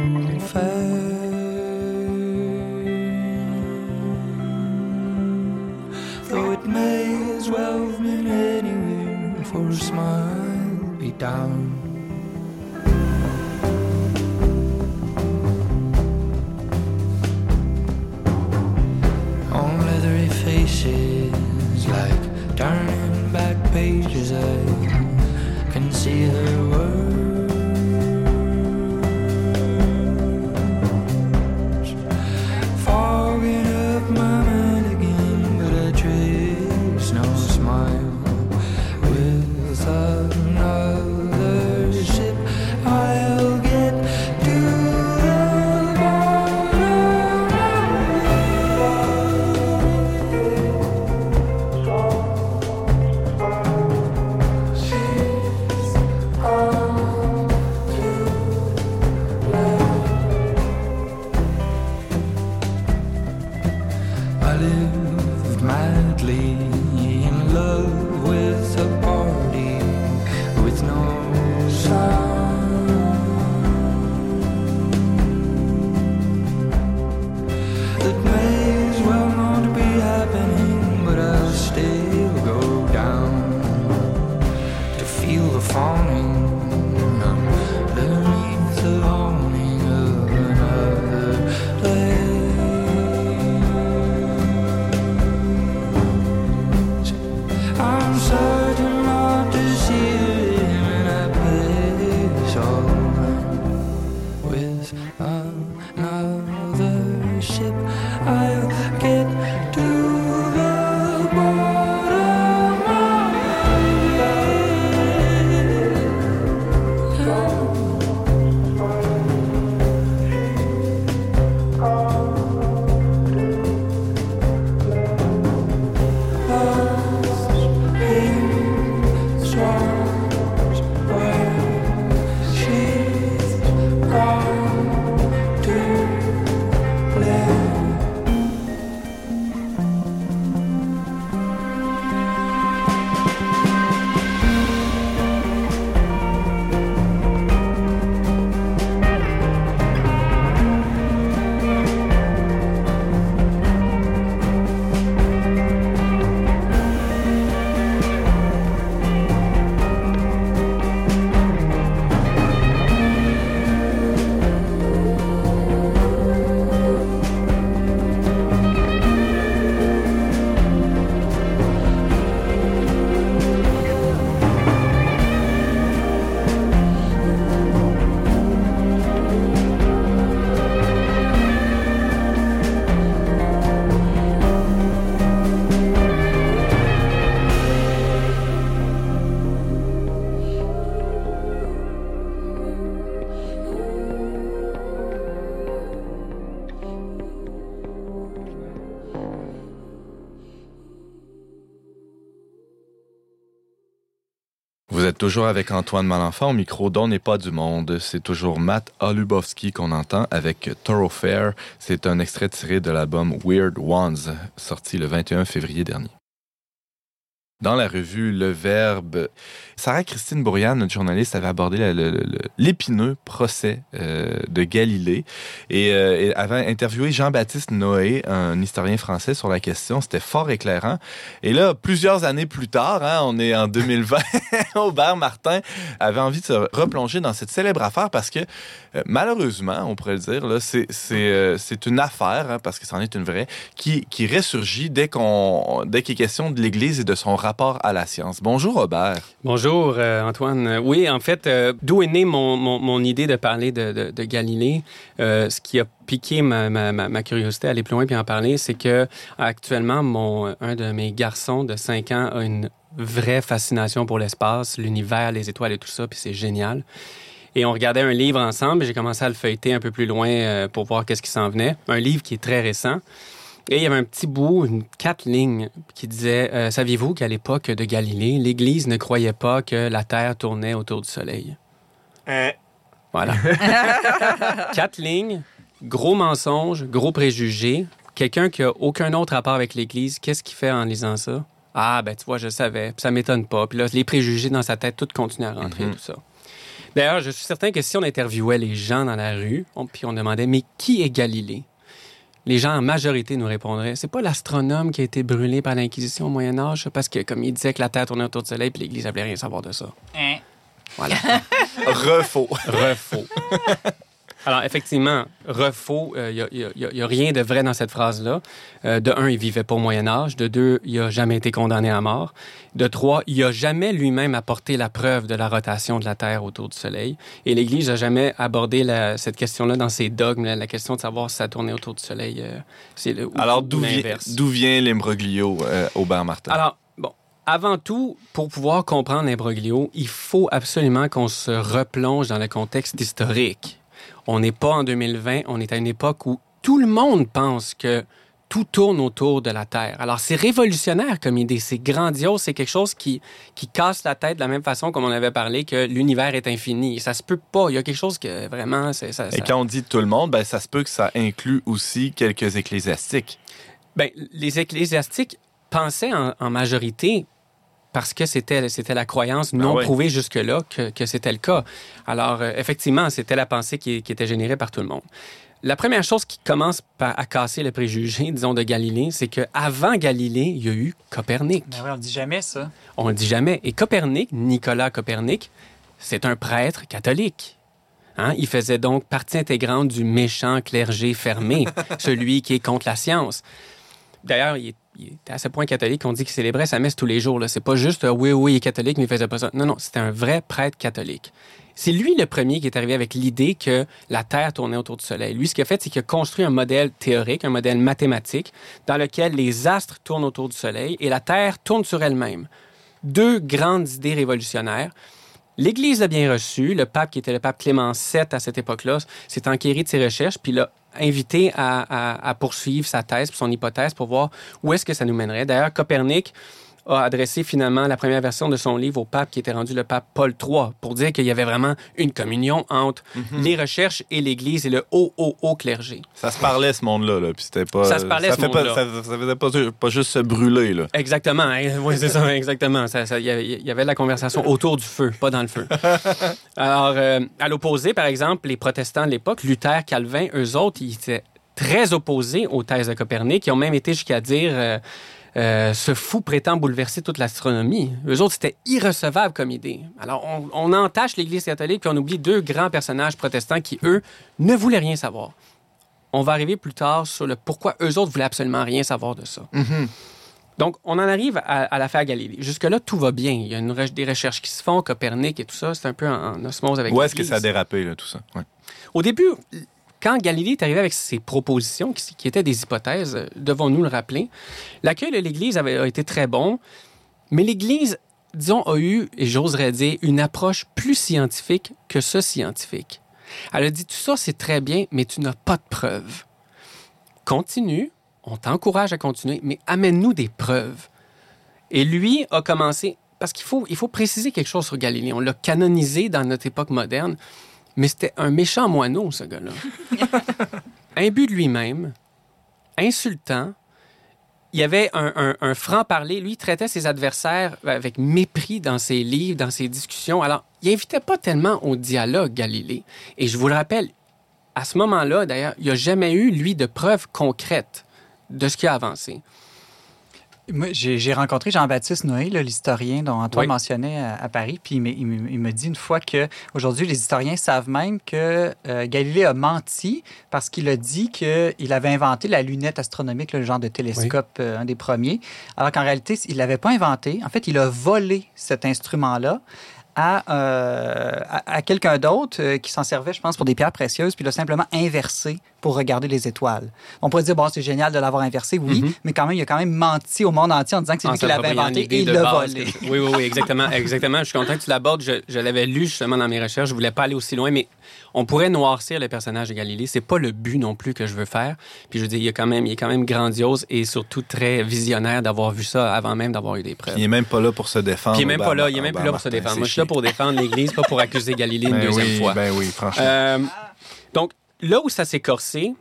Though it may as well have been anywhere for a smile be down. Toujours avec Antoine Malenfant au micro d'On n'est pas du monde. C'est toujours Matt Olubowski qu'on entend avec Thoroughfare. C'est un extrait tiré de l'album Weird Ones, sorti le 21 février dernier. Dans la revue Le Verbe, Sarah-Christine Bourriane, notre journaliste, avait abordé l'épineux procès euh, de Galilée et, euh, avait interviewé Jean-Baptiste Noé, un historien français, sur la question. C'était fort éclairant. Et là, plusieurs années plus tard, hein, on est en 2020, Aubert Martin avait envie de se replonger dans cette célèbre affaire parce que, euh, malheureusement, on pourrait le dire, c'est, une affaire, hein, parce que c'en est une vraie, qui, qui ressurgit dès, qu'il est question de l'Église et de son rapport à la science. Bonjour, Aubert. Bonjour, euh, Antoine. Oui, en fait, euh, d'où est née mon, mon- mon idée de parler de, de- Galilée? Euh, ce qui a piqué ma, ma- curiosité à aller plus loin puis en parler, c'est que actuellement, mon, un de mes garçons de 5 ans a une vraie fascination pour l'espace, l'univers, les étoiles et tout ça, puis c'est génial. Et on regardait un livre ensemble, et j'ai commencé à le feuilleter un peu plus loin pour voir qu'est-ce qui s'en venait. Un livre qui est très récent. Et il y avait un petit bout, une, quatre lignes, qui disait euh, Saviez-vous qu'à l'époque de Galilée, l'Église ne croyait pas que la Terre tournait autour du Soleil? Voilà. quatre lignes, gros mensonge, gros préjugé. Quelqu'un qui a aucun autre rapport avec l'Église, qu'est-ce qu'il fait en lisant ça? Ah, ben tu vois, je le savais, puis ça m'étonne pas. Puis là, les préjugés dans sa tête, tout continue à rentrer, Mhm. tout ça. D'ailleurs, je suis certain que si on interviewait les gens dans la rue, on- puis on demandait Mais qui est Galilée? Les gens en majorité nous répondraient c'est pas l'astronome qui a été brûlé par l'Inquisition au Moyen Âge parce que comme il disait que la Terre tournait autour du Soleil puis l'Église ne voulait rien savoir de ça. Voilà. Refaux. Refaux. Alors, effectivement, refaux, il n'y a, rien de vrai dans cette phrase-là. Euh, de un, il vivait pas au Moyen Âge. De deux, il n'a jamais été condamné à mort. De trois, il n'a jamais lui-même apporté la preuve de la rotation de la Terre autour du Soleil. Et l'Église n'a jamais abordé la- cette question-là dans ses dogmes, la, la question de savoir si ça tournait autour du Soleil. euh, c'est Alors, d'où vient, l'imbroglio, euh, Aubert Martin? Alors, bon, avant tout, pour pouvoir comprendre l'imbroglio, il faut absolument qu'on se replonge dans le contexte historique. On n'est pas en 2020, on est à une époque où tout le monde pense que tout tourne autour de la Terre. Alors, c'est révolutionnaire comme idée, c'est grandiose, c'est quelque chose qui, qui casse la tête de la même façon comme on avait parlé que l'univers est infini. Ça se peut pas. Il y a quelque chose que vraiment, ça. Et quand on dit tout le monde, ben, ça se peut que ça inclut aussi quelques ecclésiastiques. Ben, les ecclésiastiques pensaient en, en majorité parce que c'était c'était la croyance non ouais. prouvée jusque-là que, que c'était le cas. Alors, euh, effectivement, c'était la pensée qui, qui était générée par tout le monde. La première chose qui commence par, à casser le préjugé, disons, de Galilée, c'est qu'avant Galilée, il y a eu Copernic. Ben oui, on dit jamais ça. On le dit jamais. Et Copernic, Nicolas Copernic, c'est un prêtre catholique. Hein? Il faisait donc partie intégrante du méchant clergé fermé, celui qui est contre la science. D'ailleurs, il, est- il était à ce point catholique qu'on dit qu'il célébrait sa messe tous les jours. C'est pas juste euh, oui, oui, il est catholique, mais il faisait pas ça. Non, non, c'était un vrai prêtre catholique. C'est lui le premier qui est arrivé avec l'idée que la Terre tournait autour du Soleil. Lui, ce qu'il a fait, c'est qu'il a construit un modèle théorique, un modèle mathématique, dans lequel les astres tournent autour du Soleil et la Terre tourne sur elle-même. Deux grandes idées révolutionnaires. L'Église l'a bien reçu. Le pape, qui était le pape Clément VII à cette époque-là, s'est enquéré de ses recherches, puis l'a invité à, à- poursuivre sa thèse, son hypothèse, pour voir où est-ce que ça nous mènerait. D'ailleurs, Copernic a adressé finalement la première version de son livre au pape qui était rendu le pape Paul III pour dire qu'il y avait vraiment une communion entre les recherches et l'Église et le haut, haut, haut clergé. Ça se parlait, ce monde-là, là, puis c'était pas... Ça se parlait, ce fait pas- monde-là. ça, ça faisait pas, pas juste se brûler, là. Exactement. Oui, c'est ça, exactement. Ça- ça- Il y avait- de la conversation autour du feu, pas dans le feu. Alors, euh, à l'opposé, par exemple, les protestants de l'époque, Luther, Calvin, eux autres, ils étaient très opposés aux thèses de Copernic. Ils ont même été jusqu'à dire euh, euh, ce fou prétend bouleverser toute l'astronomie. Eux autres, c'était irrecevable comme idée. Alors, on, on entache l'Église catholique puis on oublie deux grands personnages protestants qui, eux, ne voulaient rien savoir. On va arriver plus tard sur le pourquoi eux autres voulaient absolument rien savoir de ça. Donc, on en arrive à, à l'affaire Galilée. Jusque-là, tout va bien. Il y a une des recherches qui se font, Copernic et tout ça. C'est un peu en, en osmose avec Où est-ce que ça a dérapé, là, tout ça? Ouais. Au début, quand Galilée est arrivé avec ses propositions, qui, étaient des hypothèses, euh, devons-nous le rappeler, l'accueil de l'Église avait a été très bon, mais l'Église, disons, a eu, et j'oserais dire, une approche plus scientifique que ce scientifique. Elle a dit, tout ça, c'est très bien, mais tu n'as pas de preuves. Continue, on t'encourage à continuer, mais amène-nous des preuves. Et lui a commencé parce qu'il faut, il faut préciser quelque chose sur Galilée. On l'a canonisé dans notre époque moderne, mais c'était un méchant moineau, ce gars-là. Imbu de lui-même, insultant. Il y avait un, un- un franc-parler. Lui, il traitait ses adversaires avec mépris dans ses livres, dans ses discussions. Alors, il invitait pas tellement au dialogue, Galilée. Et je vous le rappelle, à ce moment-là, d'ailleurs, il n'y a jamais eu, lui, de preuves concrètes de ce qui a avancé. Moi, j'ai rencontré Jean-Baptiste Noé, l'historien dont Antoine Oui. mentionnait à, à Paris, puis il me, il me- il me dit une fois que aujourd'hui les historiens savent même que euh, Galilée a menti parce qu'il a dit qu'il avait inventé la lunette astronomique, le genre de télescope, euh, un des premiers, alors qu'en réalité, il l'avait pas inventé. En fait, il a volé cet instrument-là. À, euh, à, à quelqu'un d'autre euh, qui s'en servait, je pense, pour des pierres précieuses, puis il l'a simplement inversé pour regarder les étoiles. On pourrait dire, bon, c'est génial de l'avoir inversé, oui, Mhm. mais quand même, il a quand même menti au monde entier en disant que c'est lui qui l'avait inventé et il l'a volé. que- Oui, oui, oui, exactement, exactement. Je suis content que tu l'abordes. Je, je l'avais lu justement dans mes recherches. Je voulais pas aller aussi loin, mais on pourrait noircir le personnage de Galilée. C'est pas le but non plus que je veux faire. Puis je veux dire, il, est quand même, il est quand même grandiose et surtout très visionnaire d'avoir vu ça avant même d'avoir eu des preuves. Il est même pas là pour se défendre. Puis il est même pas là, il est même plus là pour se défendre. Moi, je suis là pour défendre l'Église, pas pour accuser Galilée une Ben deuxième oui, fois. Ben oui, franchement. Euh, donc, là où ça s'est corsé,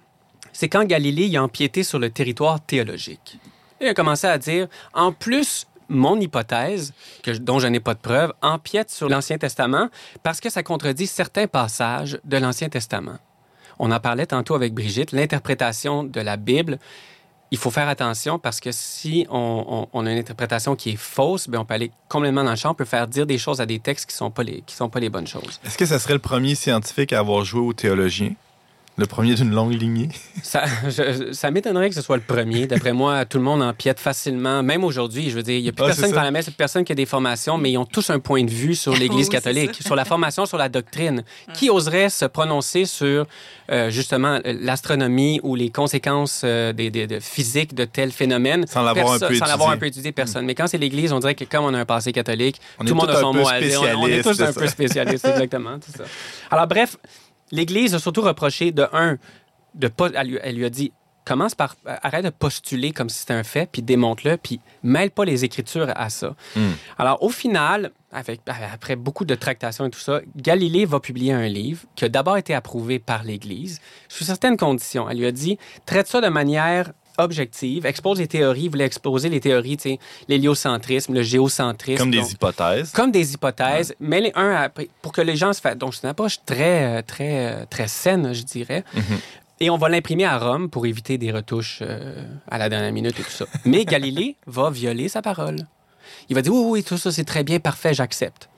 c'est quand Galilée il a empiété sur le territoire théologique. Il a commencé à dire, en plus, mon hypothèse, que, dont je n'ai pas de preuve, empiète sur l'Ancien Testament parce que ça contredit certains passages de l'Ancien Testament. On en parlait tantôt avec Brigitte, l'interprétation de la Bible. Il faut faire attention parce que si on, a une interprétation qui est fausse, ben on peut aller complètement dans le champ, on peut faire dire des choses à des textes qui ne sont, pas les- sont pas les bonnes choses. Est-ce que ça serait le premier scientifique à avoir joué au théologien? Le premier d'une longue lignée? Ça, je- ça m'étonnerait que ce soit le premier. D'après moi, tout le monde empiète facilement. Même aujourd'hui, je veux dire, il n'y a plus Ah, personne à la messe, personne qui a des formations, mais ils ont tous un point de vue sur l'Église Oui, catholique, sur la formation, sur la doctrine. Qui oserait se prononcer sur, euh, justement, l'astronomie ou les conséquences euh, des, des- de physiques de tels phénomènes? Sans l'avoir un peu Sans l'avoir un étudié. peu étudié, personne. Mais quand c'est l'Église, on dirait que comme on a un passé catholique, On tout le monde a son mot à dire. On, on est tous un peu spécialistes, exactement. ça. Alors, bref, l'Église a surtout reproché de un, de pas, elle, lui, a dit commence par arrête de postuler comme si c'était un fait, puis démontre-le, puis mêle pas les Écritures à ça. Hmm. Alors, au final, avec, après beaucoup de tractations et tout ça, Galilée va publier un livre qui a d'abord été approuvé par l'Église sous certaines conditions. Elle lui a dit traite ça de manière objective, expose les théories, voulait exposer les théories, tu sais, l'héliocentrisme, le géocentrisme. Comme des donc- hypothèses. comme des hypothèses, mais les un après, pour que les gens se fassent. Donc, c'est une approche très, très, très saine, je dirais. Mhm. Et on va l'imprimer à Rome pour éviter des retouches euh, à la dernière minute et tout ça. Mais Galilée va violer sa parole. Il va dire oui, oui, tout ça, c'est très bien, parfait, j'accepte.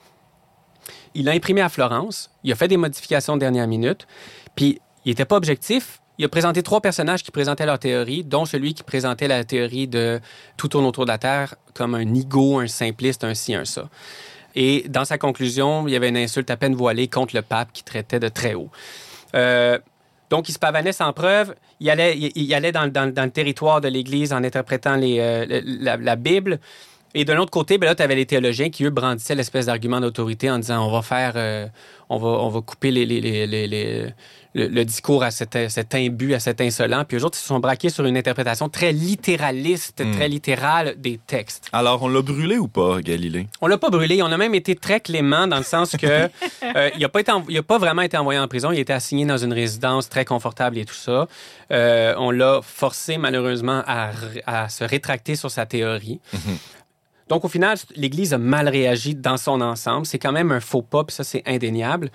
Il l'a imprimé à Florence. Il a fait des modifications de dernière minute. Puis, il n'était pas objectif. Il a présenté trois personnages qui présentaient leur théorie, dont celui qui présentait la théorie de tout tourne autour de la Terre comme un nigo, un simpliste, un ci, un ça. Et dans sa conclusion, il y avait une insulte à peine voilée contre le pape qui traitait de très haut. Euh, donc, il se pavanait sans preuve. Il allait, il, allait dans, le territoire de l'Église en interprétant euh, la Bible. Et de l'autre côté, ben là, tu avais les théologiens qui, eux, brandissaient l'espèce d'argument d'autorité en disant on va faire, euh, on, va, on va couper les, les- les- les- les- le, le discours à cet, cet imbu, à cet insolent. Puis eux autres, ils se sont braqués sur une interprétation très littéraliste, Hmm. très littérale des textes. Alors, on l'a brûlé ou pas, Galilée? On l'a pas brûlé. On a même été très clément dans le sens que euh, il a pas été, env- il a pas vraiment été envoyé en prison. Il a été assigné dans une résidence très confortable et tout ça. Euh, on l'a forcé malheureusement à, se rétracter sur sa théorie. Donc au final, l'Église a mal réagi dans son ensemble. C'est quand même un faux pas, puis ça c'est indéniable.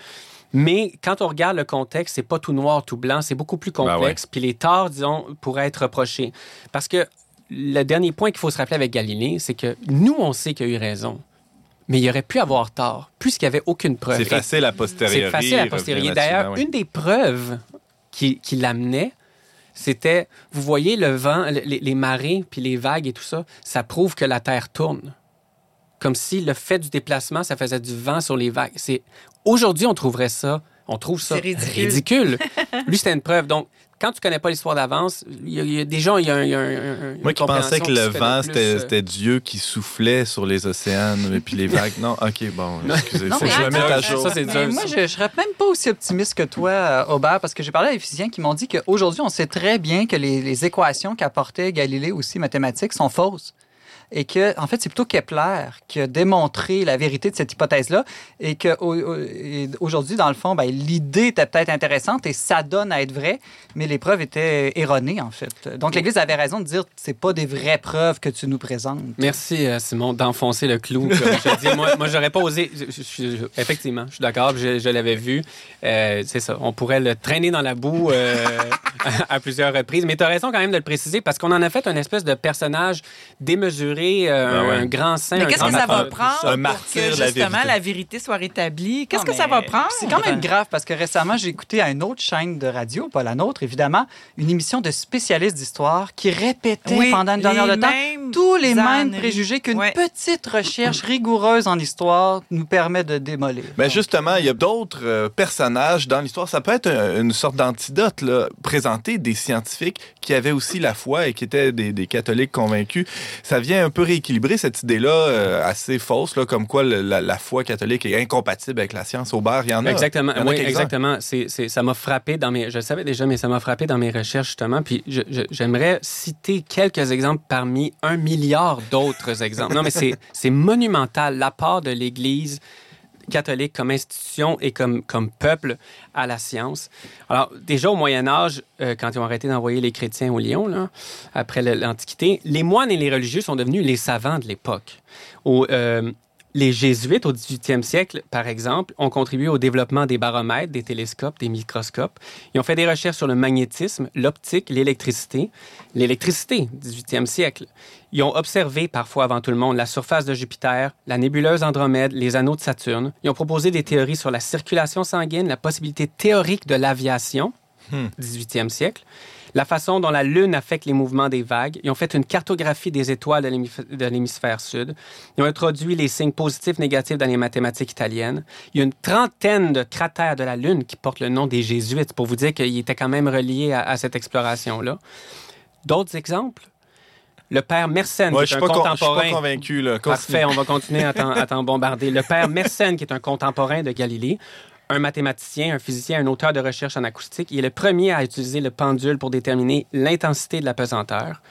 Mais quand on regarde le contexte, c'est pas tout noir, tout blanc, c'est beaucoup plus Ben ouais. complexe. Puis les torts, disons, pourraient être reprochés. Parce que le dernier point qu'il faut se rappeler avec Galilée, c'est que nous, on sait qu'il a eu raison. Mais il aurait pu avoir tort, puisqu'il n'y avait aucune preuve. C'est facile à posteriori. C'est facile à posteriori. D'ailleurs, ben oui. une des preuves qui, qui l'amenait, c'était, vous voyez, le vent, les, les marées, puis les vagues et tout ça, ça prouve que la Terre tourne. Comme si le fait du déplacement, ça faisait du vent sur les vagues. C'est Aujourd'hui, on trouverait ça, on trouve ça ridicule. ridicule. Lui, c'était une preuve. Donc, quand tu connais pas l'histoire d'avance, il y, a- il y a des gens, il y a, un- il y a un- Moi qui pensais que le vent, c'était euh, c'était Dieu qui soufflait sur les océans et puis les vagues. Non, OK, bon, excusez. Non, faut mais que je me attends, mette à ça, jour. ça, c'est Mais dur. moi, je ne serais même pas aussi optimiste que toi, euh, Aubert, parce que j'ai parlé à des physiciens qui m'ont dit qu'aujourd'hui, on sait très bien que les, les équations qu'apportait Galilée aussi mathématiques sont fausses. Et que, en fait, c'est plutôt Kepler qui a démontré la vérité de cette hypothèse-là et que au- au- et aujourd'hui, dans le fond, ben, l'idée était peut-être intéressante et ça donne à être vrai, mais les preuves étaient erronées, en fait. Donc, l'Église avait raison de dire c'est pas des vraies preuves que tu nous présentes. Merci, euh, Simon, d'enfoncer le clou. comme je dis, moi, j'aurais pas osé. effectivement, je suis d'accord, je, l'avais vu. Euh, c'est ça. On pourrait le traîner dans la boue euh, à plusieurs reprises. Mais tu as raison quand même de le préciser parce qu'on en a fait un espèce de personnage démesuré, euh, ouais. un grand saint. Mais qu'est-ce que ça va prendre pour que la justement vérité. la vérité soit rétablie? Qu'est-ce que ça mais va prendre? C'est quand même grave parce que récemment, j'ai écouté à une autre chaîne de radio, pas la nôtre, évidemment, une émission de spécialistes d'histoire qui répétait Oui, pendant une demi-heure de temps tous les mêmes préjugés qu'une Ouais. petite recherche rigoureuse en histoire nous permet de démolir. Ben justement, il y a d'autres euh, personnages dans l'histoire. Ça peut être un- une sorte d'antidote, là, présenter des scientifiques qui avaient aussi la foi et qui étaient des, des catholiques convaincus. Ça vient un peu rééquilibrer cette idée-là euh, assez fausse, là, comme quoi le- la, la foi catholique est incompatible avec la science. Aubert, il y en a. Exactement. En a Oui, exactement. C'est, c'est- ça m'a frappé dans mes. Je le savais déjà, mais ça m'a frappé dans mes recherches justement. Puis j'aimerais citer quelques exemples parmi un milliard d'autres exemples. Non, mais c'est, c'est monumental l'apport de l'Église catholique comme institution et comme, comme peuple à la science. Alors, déjà au Moyen Âge, euh, quand ils ont arrêté d'envoyer les chrétiens au Lion, là, après l'Antiquité, les moines et les religieux sont devenus les savants de l'époque. Euh, les jésuites au 18e siècle, par exemple, ont contribué au développement des baromètres, des télescopes, des microscopes. Ils ont fait des recherches sur le magnétisme, l'optique, l'électricité. L'électricité, 18e siècle. Ils ont observé, parfois avant tout le monde, la surface de Jupiter, la nébuleuse Andromède, les anneaux de Saturne. Ils ont proposé des théories sur la circulation sanguine, la possibilité théorique de l'aviation, 18e siècle, la façon dont la Lune affecte les mouvements des vagues. Ils ont fait une cartographie des étoiles de l'hémisphère sud. Ils ont introduit les signes positifs, négatifs dans les mathématiques italiennes. Il y a une trentaine de cratères de la Lune qui portent le nom des Jésuites, pour vous dire qu'ils étaient quand même reliés à, à cette exploration-là. D'autres exemples? Le père Mersenne, Ouais, qui est un pas, con- je suis pas contemporain. convaincu. Là. Parfait, on va continuer à t'en- à t'en bombarder. Le père Mersenne, qui est un contemporain de Galilée, un mathématicien, un physicien, un auteur de recherche en acoustique, il est le premier à utiliser le pendule pour déterminer l'intensité de la pesanteur.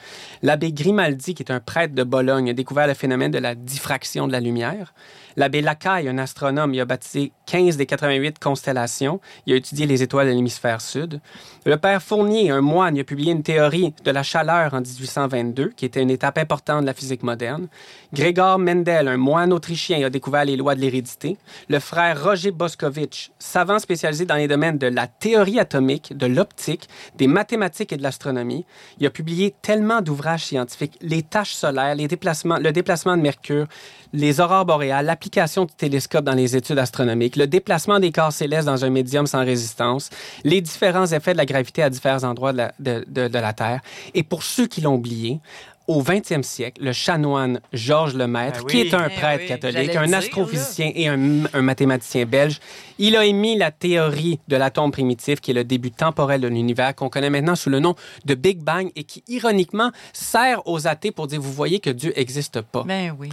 L'abbé Grimaldi, qui est un prêtre de Bologne, a découvert le phénomène de la diffraction de la lumière. L'abbé Lacaille, un astronome, il a baptisé 15 des 88 constellations. Il a étudié les étoiles de l'hémisphère sud. Le père Fournier, un moine, il a publié une théorie de la chaleur en 1822, qui était une étape importante de la physique moderne. Grégor Mendel, un moine autrichien, a découvert les lois de l'hérédité. Le frère Roger Boscovitch, savant spécialisé dans les domaines de la théorie atomique, de l'optique, des mathématiques et de l'astronomie, il a publié tellement d'ouvrages scientifiques, les tâches solaires, les déplacements, le déplacement de Mercure, les aurores boréales, l'application du télescope dans les études astronomiques, le déplacement des corps célestes dans un médium sans résistance, les différents effets de la gravité à divers endroits de la, de- de- de la Terre. Et pour ceux qui l'ont oublié, au 20e siècle, le chanoine Georges Lemaître, Ah oui. qui est un Eh prêtre oui, catholique, un dire, astrophysicien et un, un mathématicien belge, il a émis la théorie de l'atome primitif, qui est le début temporel de l'univers, qu'on connaît maintenant sous le nom de Big Bang et qui, ironiquement, sert aux athées pour dire, vous voyez que Dieu n'existe pas. Ben oui.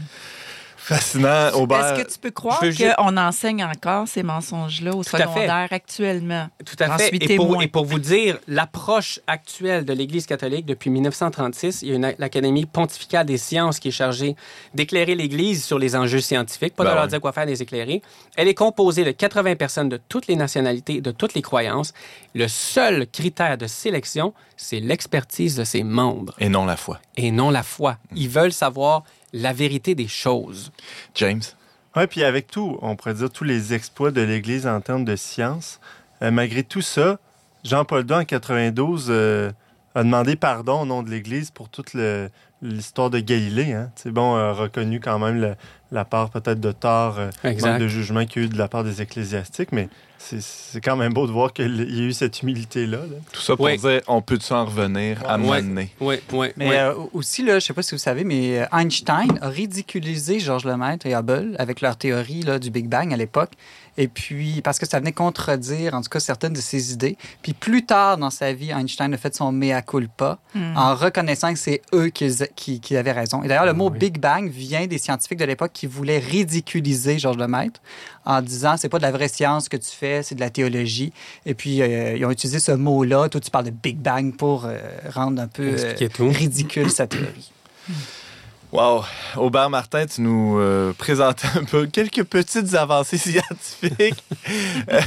Fascinant, Aubert. Est-ce que tu peux croire qu'on enseigne encore ces mensonges-là au secondaire actuellement? Tout à fait. Et pour, témoin. et pour vous dire, l'approche actuelle de l'Église catholique depuis 1936, il y a une- l'Académie pontificale des sciences qui est chargée d'éclairer l'Église sur les enjeux scientifiques, pas Ben de leur dire quoi faire, les éclairer. Elle est composée de 80 personnes de toutes les nationalités, de toutes les croyances. Le seul critère de sélection, c'est l'expertise de ses membres Et non la foi. et non la foi. Ils veulent savoir la vérité des choses. James. Oui, puis avec tout, on pourrait dire tous les exploits de l'Église en termes de science, euh, malgré tout ça, Jean-Paul II, en 92, euh, a demandé pardon au nom de l'Église pour toute le- l'histoire de Galilée. Hein. C'est bon, a reconnu quand même le- la part peut-être de tort, euh, manque de jugement qu'il y a eu de la part des ecclésiastiques, mais c'est- c'est quand même beau de voir qu'il y a eu cette humilité-là. là. Tout ça pour Oui. dire, on peut s'en revenir à Ouais. donné. Oui, oui, Mais oui. euh, aussi, là, je sais pas si vous savez, mais euh, Einstein a ridiculisé Georges Lemaître et Hubble avec leur théorie là, du Big Bang à l'époque. Et puis, parce que ça venait contredire, en tout cas, certaines de ses idées. Puis plus tard dans sa vie, Einstein a fait son mea culpa Hmm. en reconnaissant que c'est eux qui, qui, qui avaient raison. Et d'ailleurs, le mot oui. Big Bang vient des scientifiques de l'époque qui voulaient ridiculiser Georges Lemaître en disant c'est pas de la vraie science que tu fais, c'est de la théologie. Et puis, euh, ils ont utilisé ce mot-là. Toi, tu parles de Big Bang pour euh, rendre un peu euh, ridicule sa théorie. Wow! Aubert Martin, tu nous euh, présentais un peu quelques petites avancées scientifiques.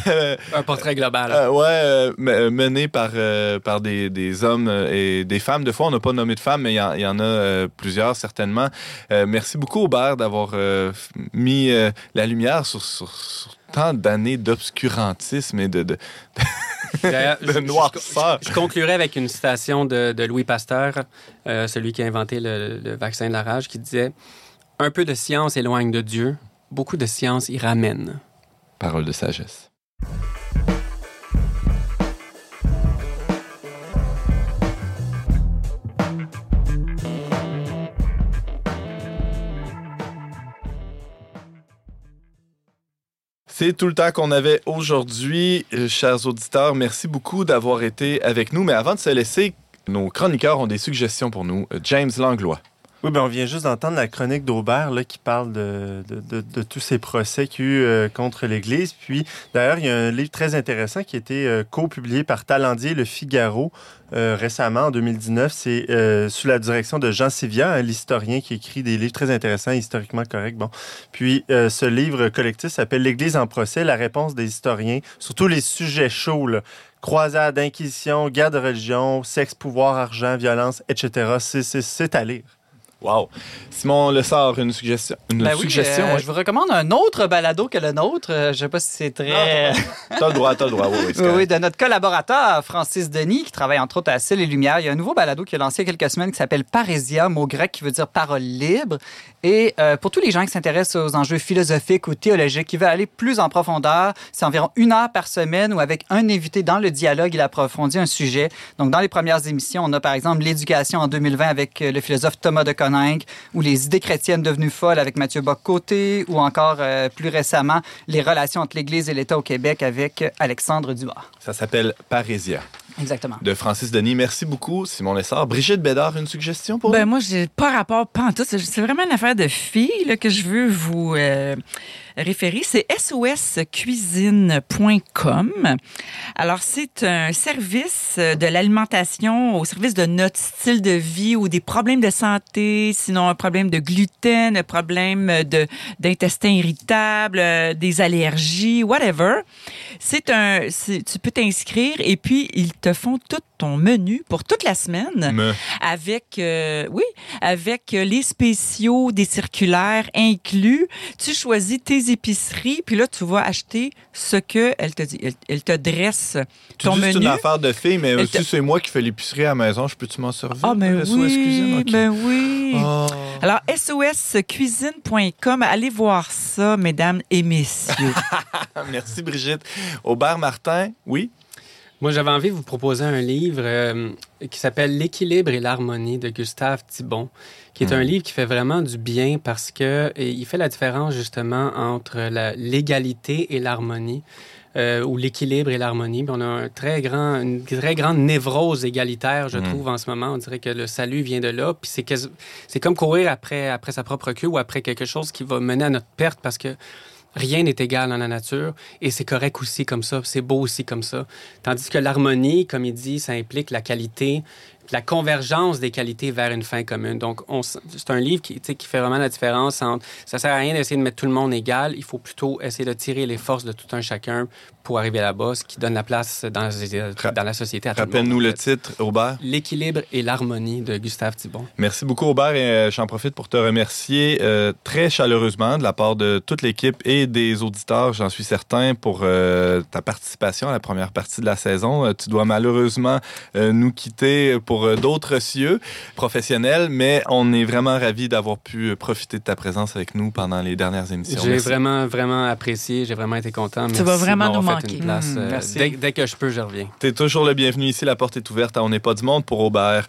Euh, Un portrait global. euh, ouais, euh, me- menées par, par des, des hommes et des femmes. De fois, on n'a pas nommé de femmes, mais il y, en- il y en a plusieurs, certainement. Merci beaucoup, Aubert, d'avoir mis la lumière sur, sur- sur tant d'années d'obscurantisme et de... de- D'ailleurs, de je- je- noirceur. Je, je conclurai avec une citation de, de Louis Pasteur, euh, celui qui a inventé le, le vaccin de la rage, qui disait Un peu de science éloigne de Dieu, beaucoup de science y ramène. Parole de sagesse. C'est tout le temps qu'on avait aujourd'hui, euh, chers auditeurs. Merci beaucoup d'avoir été avec nous. Mais avant de se laisser, nos chroniqueurs ont des suggestions pour nous. Euh, James Langlois. Oui, ben on vient juste d'entendre la chronique d'Aubert là, qui parle de, de, tous ces procès qu'il y a eu euh, contre l'Église. Puis, d'ailleurs, il y a un livre très intéressant qui a été euh, co-publié par Talendier Le Figaro euh, récemment, en 2019. C'est euh, sous la direction de Jean Sivia, hein, l'historien qui écrit des livres très intéressants, historiquement corrects. Bon. Puis, ce livre collectif s'appelle L'Église en procès, la réponse des historiens sur tous les sujets chauds. là. Croisade, inquisition, guerre de religion, sexe, pouvoir, argent, violence, etc. C'est à lire. Wow. Simon Le Sort, une suggestion. Une Ben oui, suggestion, euh, ouais. Je vous recommande un autre balado que le nôtre. Euh, Je sais pas si c'est très... T'as le droit, t'as le droit. Oui, oui, Oui, de notre collaborateur Francis Denis, qui travaille entre autres à Ciel et Lumière. Il y a un nouveau balado qui a lancé il y a quelques semaines qui s'appelle Parésia, mot grec qui veut dire parole libre. Et euh, pour tous les gens qui s'intéressent aux enjeux philosophiques ou théologiques, qui veulent aller plus en profondeur, c'est environ une heure par semaine où avec un invité dans le dialogue, il approfondit un sujet. Donc, dans les premières émissions, on a par exemple l'éducation en 2020 avec euh, le philosophe Thomas de Ou les idées chrétiennes devenues folles avec Mathieu Bock-Côté ou encore euh, plus récemment les relations entre l'Église et l'État au Québec avec Alexandre Dumas. Ça s'appelle Parésia Exactement. de Francis Denis. Merci beaucoup, Simon Lessard. Brigitte Bédard, une suggestion pour Ben nous? moi, j'ai pas rapport pas en tout. C'est c'est vraiment une affaire de filles là, que je veux vous euh, référer. C'est soscuisine.com. Alors, c'est un service de l'alimentation au service de notre style de vie ou des problèmes de santé, sinon un problème de gluten, un problème d'intestin irritable, euh, des allergies, whatever. C'est un, tu peux t'inscrire et puis ils te font tout ton menu pour toute la semaine Me. avec euh, oui avec euh, les spéciaux des circulaires inclus tu choisis tes épiceries puis là tu vas acheter ce que elle te dit elle, elle te dresse Tu ton dis que c'est menu une affaire de filles, mais Elle si te- c'est moi qui fais l'épicerie à la maison, je peux-tu m'en servir? ah ben le SOS Cuisine? oui Ok. ben oui Oh. alors soscuisine.com allez voir ça mesdames et messieurs Merci, Brigitte. Aubert Martin, oui? Moi, j'avais envie de vous proposer un livre euh, qui s'appelle L'équilibre et l'harmonie de Gustave Thibon, qui est un livre qui fait vraiment du bien parce que et il fait la différence justement entre la- l'égalité et l'harmonie. euh, ou l'équilibre et l'harmonie. On a un très grand, une très grande névrose égalitaire, je Mm. trouve, en ce moment. On dirait que le salut vient de là. Puis c'est c'est comme courir après, après sa propre queue ou après quelque chose qui va mener à notre perte parce que rien n'est égal dans la nature et c'est correct aussi comme ça, c'est beau aussi comme ça. Tandis que l'harmonie, comme il dit, ça implique la qualité, la convergence des qualités vers une fin commune. Donc, c'est un livre qui fait vraiment la différence entre... Ça sert à rien d'essayer de mettre tout le monde égal. Il faut plutôt essayer de tirer les forces de tout un chacun pour arriver là-bas, ce qui donne la place dans, la- dans la société à tout le monde, Rappelle-nous en le titre, Aubert. L'équilibre et l'harmonie de Gustave Thibon. Merci beaucoup, Aubert. Et euh, j'en profite pour te remercier euh, très chaleureusement de la part de toute l'équipe et des auditeurs, j'en suis certain, pour euh, ta participation à la première partie de la saison. Tu dois malheureusement euh, nous quitter pour d'autres cieux professionnels, mais on est vraiment ravis d'avoir pu profiter de ta présence avec nous pendant les dernières émissions. J'ai vraiment, vraiment apprécié. J'ai vraiment été content. Tu Merci vas vraiment nous manquer. Une place, Mmh, euh, dès, dès que je peux, je reviens. T'es toujours le bienvenu ici. La porte est ouverte à On n'est pas du monde pour Aubert.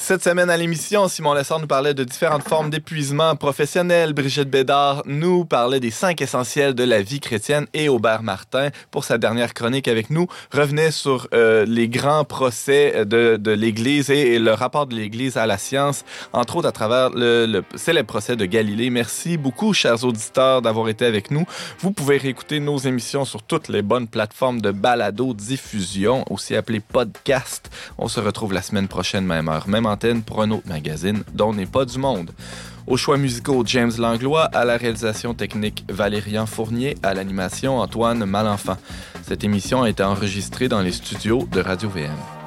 Cette semaine à l'émission, Simon Lessard nous parlait de différentes formes d'épuisement professionnel. Brigitte Bédard nous parlait des cinq essentiels de la vie chrétienne et Aubert Martin, pour sa dernière chronique avec nous, revenait sur euh, les grands procès de, l'Église et, le rapport de l'Église à la science, entre autres à travers le, le célèbre procès de Galilée. Merci beaucoup, chers auditeurs, d'avoir été avec nous. Vous pouvez réécouter nos émissions sur toutes les bonnes plateformes de balado-diffusion, aussi appelées podcast. On se retrouve la semaine prochaine, même heure, même pour un autre magazine dont n'est pas du monde. Aux choix musicaux, James Langlois, à la réalisation technique, Valérian Fournier, à l'animation, Antoine Malenfant. Cette émission a été enregistrée dans les studios de Radio-VM.